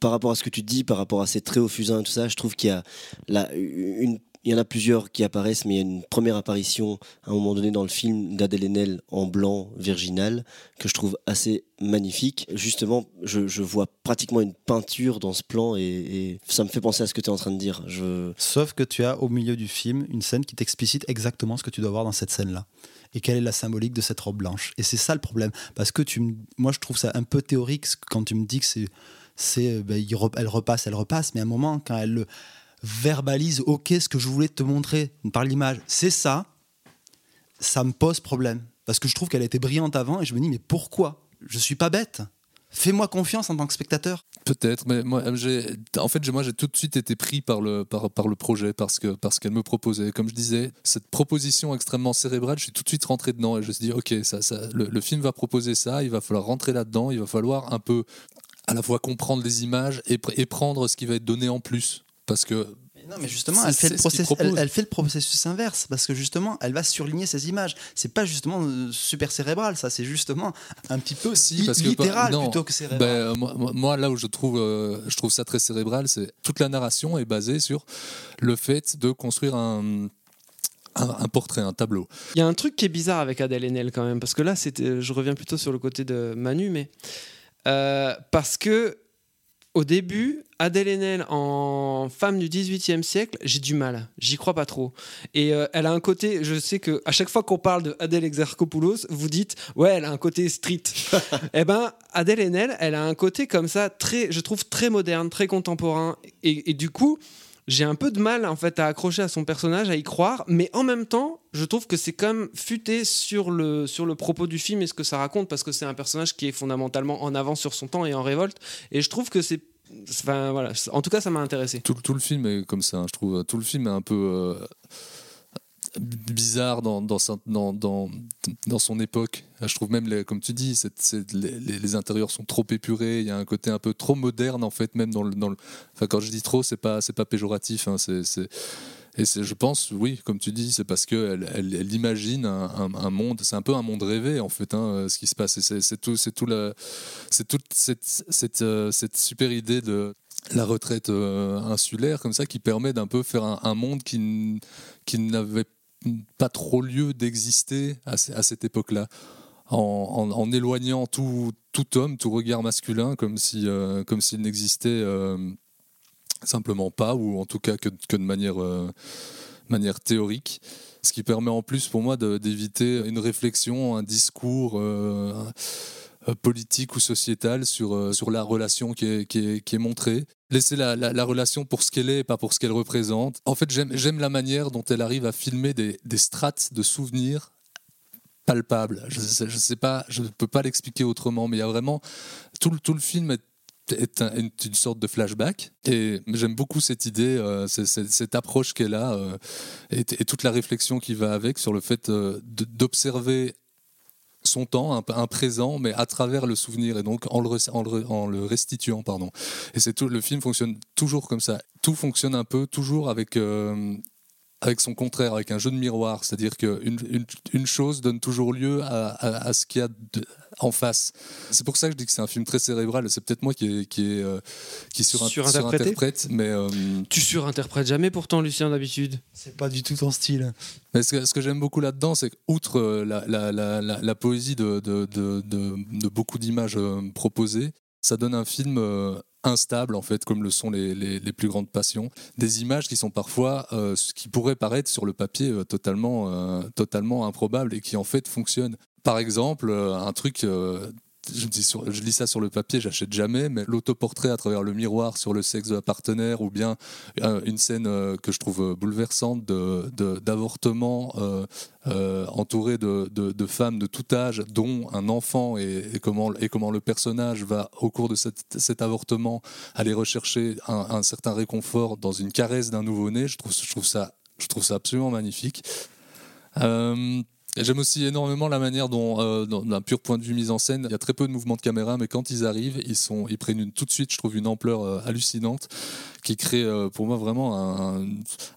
par rapport à ce que tu dis, par rapport à ces traits au fusain et tout ça, je trouve qu'il y a là une, il y en a plusieurs qui apparaissent, mais il y a une première apparition à un moment donné dans le film d'Adèle Haenel en blanc virginal que je trouve assez magnifique. Justement, je, vois pratiquement une peinture dans ce plan et, ça me fait penser à ce que tu es en train de dire. Sauf que tu as au milieu du film une scène qui t'explicite exactement ce que tu dois voir dans cette scène-là. Et quelle est la symbolique de cette robe blanche. Et c'est ça le problème. Parce que moi, je trouve ça un peu théorique quand tu me dis que c'est. euh, ben, elle repasse, elle repasse. Mais à un moment, quand elle le verbalise, ok, ce que je voulais te montrer par l'image, c'est ça, ça me pose problème. Parce que je trouve qu'elle était brillante avant et je me dis, mais pourquoi? Je suis pas bête. Fais-moi confiance en tant que spectateur. Peut-être, mais moi, j'ai, en fait, moi, j'ai tout de suite été pris par le, par, le projet parce parce qu'elle me proposait. Comme je disais, cette proposition extrêmement cérébrale, je suis tout de suite rentré dedans et je me suis dit, ok, ça, ça, le, film va proposer ça, il va falloir rentrer là-dedans, il va falloir un peu à la fois comprendre les images et, et prendre ce qui va être donné en plus. Parce que. Non, mais justement, elle fait, le elle, elle fait processus inverse parce que justement, elle va surligner ces images. C'est pas justement euh, super cérébral, ça, c'est justement un petit peu Si, parce que littéral non, plutôt que cérébral. ben, euh, moi, là où je trouve, euh, je trouve ça très cérébral, c'est toute la narration est basée sur le fait de construire un, un, un portrait, un tableau. Il y a un truc qui est bizarre avec Adèle Haenel quand même, parce que là, je reviens plutôt sur le côté de Manu, mais euh, parce que au début, Adèle Haenel en femme du 18e siècle, j'ai du mal, j'y crois pas trop. Et euh, elle a un côté, je sais que à chaque fois qu'on parle de Adèle Exarchopoulos, vous dites ouais, elle a un côté street. eh ben, Adèle Haenel, elle a un côté comme ça très, je trouve très moderne, très contemporain, et, et du coup j'ai un peu de mal en fait à accrocher à son personnage, à y croire, mais en même temps, je trouve que c'est quand même futé sur le, sur le propos du film et ce que ça raconte, parce que c'est un personnage qui est fondamentalement en avance sur son temps et en révolte, et je trouve que c'est... Enfin voilà, en tout cas ça m'a intéressé. Tout, tout le film est comme ça, hein, je trouve. Tout le film est un peu euh, bizarre dans, dans, dans, dans, dans son époque. Je trouve même, comme tu dis, les, intérieurs sont trop épurés. Il y a un côté un peu trop moderne, en fait, même dans le. Quand je dis trop, c'est pas, pas péjoratif. hein, et je pense, oui, comme tu dis, c'est parce qu'elle elle, imagine un, monde, c'est un peu un monde rêvé en fait, hein, euh, ce qui se passe. C'est tout, c'est tout toute euh, cette super idée de la retraite euh, insulaire comme ça qui permet d'un peu faire un, monde qui, qui n'avait pas trop lieu d'exister à, ce- à cette époque-là. En, éloignant tout, homme, tout regard masculin, comme euh, s'il n'existait euh, simplement pas, ou en tout cas que, de manière, euh, manière théorique. Ce qui permet en plus pour moi d'éviter une réflexion, un discours politique ou sociétal sur, la relation qui est montrée. Laisser la, la- la relation pour ce qu'elle est et pas pour ce qu'elle représente. En fait, j'aime la manière dont elle arrive à filmer des, des strates de souvenirs palpables. Je je sais pas, je ne peux pas l'expliquer autrement, mais il y a vraiment tout, le- tout le film est est un- une, sorte de flashback et j'aime beaucoup cette idée, euh, cette approche qu'elle a euh, et, toute la réflexion qui va avec sur le fait euh, d'observer son temps, un, présent, mais à travers le souvenir et donc en le restituant, pardon. Et c'est tout. Le film fonctionne toujours comme ça. Tout fonctionne un peu toujours avec euh, avec son contraire, avec un jeu de miroir, c'est-à-dire qu'une une, une chose donne toujours lieu à, à- à ce qu'il y a de- en face. C'est pour ça que je dis que c'est un film très cérébral. C'est peut-être moi qui est qui est euh, qui sur Surinterprété surinterprète, mais euh, Tu surinterprètes jamais pourtant Lucien d'habitude? C'est pas du tout ton style. Mais ce que, ce que j'aime beaucoup là-dedans, c'est qu'outre euh, la, la, la, la, la poésie de, de, de, de- de beaucoup d'images proposées, ça donne un film euh, instable, en fait, comme le sont les, les, les plus grandes passions. Des images qui sont parfois, euh, ce qui pourrait paraître sur le papier euh, totalement, euh, totalement improbable et qui en fait fonctionnent. Par exemple, euh, un truc. Je, lis ça sur le papier, j'achète jamais, mais l'autoportrait à travers le miroir sur le sexe de la partenaire, ou bien euh, une scène euh, que je trouve bouleversante de- de- d'avortement euh, entouré de, de- de femmes de tout âge, dont un enfant, et, comment, et comment le personnage va, au cours de cet, avortement, aller rechercher un, certain réconfort dans une caresse d'un nouveau-né. Je trouve ça absolument magnifique. Et J'aime aussi énormément la manière dont, euh, d'un pur point de vue mise en scène, il y a très peu de mouvements de caméra, mais quand ils arrivent, ils, sont, ils prennent une, tout de suite, je trouve, une ampleur euh, hallucinante qui crée euh, pour moi vraiment un,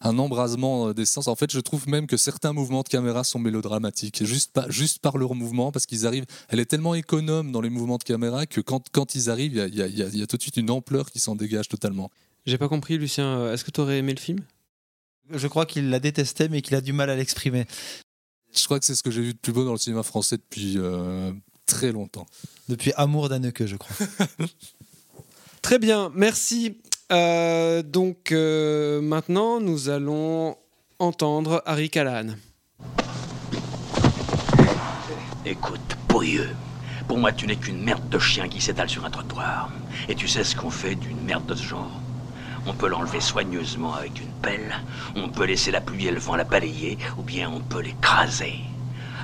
un embrasement euh, des sens. En fait, je trouve même que certains mouvements de caméra sont mélodramatiques, juste, pas, juste par leur mouvement, parce qu'ils arrivent. Elle est tellement économe dans les mouvements de caméra que quand, quand ils arrivent, il y y a- y y tout de suite une ampleur qui s'en dégage totalement. J'ai pas compris Lucien, est-ce que tu aurais aimé le film? Je crois qu'il l'a détesté, mais qu'il a du mal à l'exprimer. Je crois que c'est ce que j'ai vu de plus beau dans le cinéma français depuis euh, très longtemps. Depuis Amour d'Anneke, je crois. Très bien, merci. Euh, donc euh, maintenant, nous allons entendre Harry Callahan. Écoute, pourrieux. Pour moi, tu n'es qu'une merde de chien qui s'étale sur un trottoir. Et tu sais ce qu'on fait d'une merde de ce genre? On peut l'enlever soigneusement avec une pelle, on peut laisser la pluie et le vent la balayer, ou bien on peut l'écraser.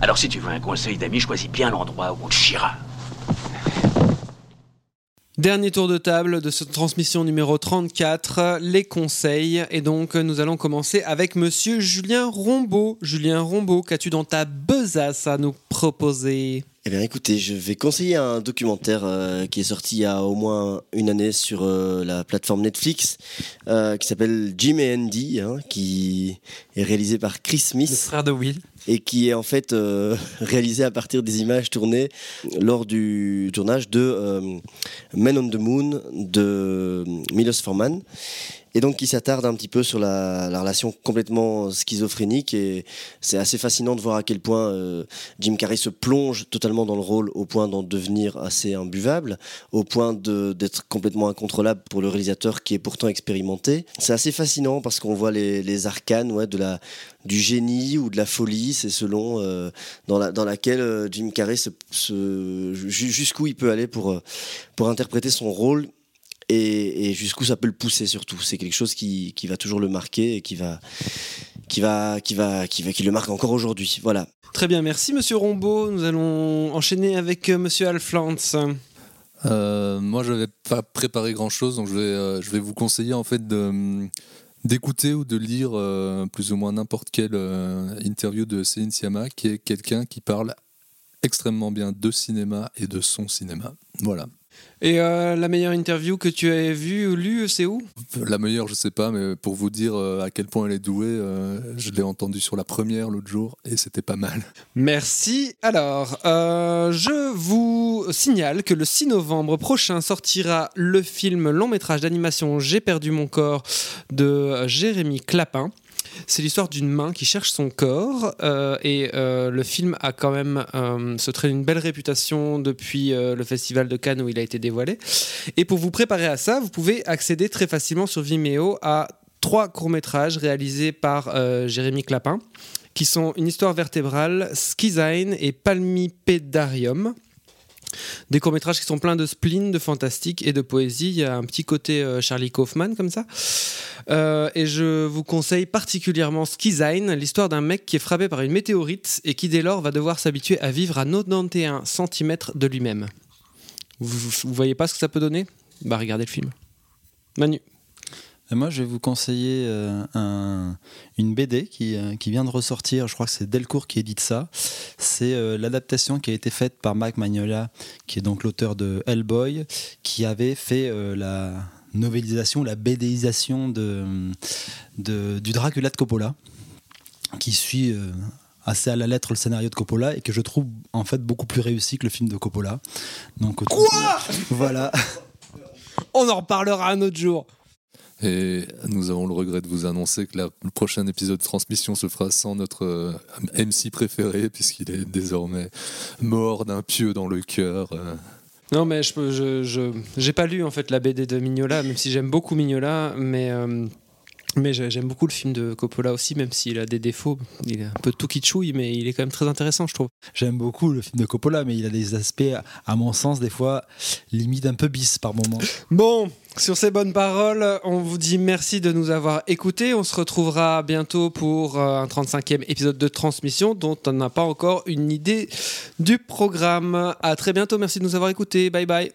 Alors si tu veux un conseil d'ami, choisis bien l'endroit où on te chiera. Dernier tour de table de cette transmission numéro 34, les conseils. Et donc, nous allons commencer avec monsieur Julien Rombaud. Julien Rombaud, qu'as-tu dans ta besace à nous proposer? Eh bien, écoutez, je vais conseiller un documentaire euh, qui est sorti il y a au moins une année sur euh, la plateforme Netflix, euh, qui s'appelle Jim et Andy, hein, qui est réalisé par Chris Smith. Le frère de Will. Et qui est en fait euh, réalisé à partir des images tournées lors du tournage de euh, Men on the Moon de Milos Forman. Et donc qui s'attarde un petit peu sur la, la relation complètement schizophrénique et c'est assez fascinant de voir à quel point euh, Jim Carrey se plonge totalement dans le rôle au point d'en devenir assez imbuvable, au point d'être complètement incontrôlable pour le réalisateur qui est pourtant expérimenté. C'est assez fascinant parce qu'on voit les, arcanes ouais, de la, du génie ou de la folie, c'est selon euh, dans, la, dans laquelle euh, Jim Carrey se, se- ju- jusqu'où il peut aller pour, pour interpréter son rôle et, et jusqu'où ça peut le pousser surtout. C'est quelque chose qui, qui va toujours le marquer et qui va qui va qui va qui va qui le marque encore aujourd'hui. Voilà. Très bien, merci monsieur Rombaud. Nous allons enchaîner avec euh, monsieur Alflantz. Euh, moi, je n'avais pas préparé grand-chose, donc je vais, euh, je vais vous conseiller en fait de, d'écouter ou de lire euh, plus ou moins n'importe quelle euh, interview de Céline Sciamma, qui est quelqu'un qui parle extrêmement bien de cinéma et de son cinéma. Voilà. Et euh, la meilleure interview que tu as vue ou lue, c'est où? La meilleure, je sais pas, mais pour vous dire euh, à quel point elle est douée, euh, je l'ai entendue sur la première l'autre jour et c'était pas mal. Merci. Alors, euh, je vous signale que le 6 novembre prochain sortira le film long métrage d'animation J'ai perdu mon corps de Jérémy Clapin. C'est l'histoire d'une main qui cherche son corps euh, et euh, le film a quand même euh, se traîne une belle réputation depuis le festival de Cannes où il a été dévoilé. Et pour vous préparer à ça, vous pouvez accéder très facilement sur Vimeo à trois courts-métrages réalisés par Jérémy Clapin qui sont une histoire vertébrale, Schizine et Palmipedarium. Des courts-métrages qui sont pleins de spleen, de fantastique et de poésie. Il y a un petit côté euh, Charlie Kaufman comme ça. Euh, et je vous conseille particulièrement Schizine, l'histoire d'un mec qui est frappé par une météorite et qui dès lors va devoir s'habituer à vivre à 91 cm de lui-même. Vous, vous voyez pas ce que ça peut donner? Bah regardez le film. Manu. Et moi, je vais vous conseiller euh, un- une BD qui, euh, qui vient de ressortir. Je crois que c'est Delcourt qui édite ça. C'est euh, l'adaptation qui a été faite par Mike Magnolia, qui est donc l'auteur de Hellboy, qui avait fait euh, la novélisation, la BDisation de, de- du Dracula de Coppola, qui suit euh, assez à la lettre le scénario de Coppola et que je trouve en fait beaucoup plus réussi que le film de Coppola. Donc, Quoi? Voilà. On en reparlera un autre jour. Et nous avons le regret de vous annoncer que le prochain épisode de transmission se fera sans notre euh, MC préféré, puisqu'il est désormais mort d'un pieu dans le cœur. euh. Non, mais je j'ai pas lu en fait la BD de Mignola, même si j'aime beaucoup Mignola, mais euh, mais j'ai- j'aime beaucoup le film de Coppola aussi, même s'il a des défauts. Il est un peu tout kitschouille, mais il est quand même très intéressant, je trouve. J'aime beaucoup le film de Coppola, mais il a des aspects, à mon sens, des fois, limite un peu bis par moment. Bon, sur ces bonnes paroles, on vous dit merci de nous avoir écoutés. On se retrouvera bientôt pour euh, un 35e épisode de transmission dont on n'a pas encore une idée du programme. À très bientôt, merci de nous avoir écoutés. Bye bye.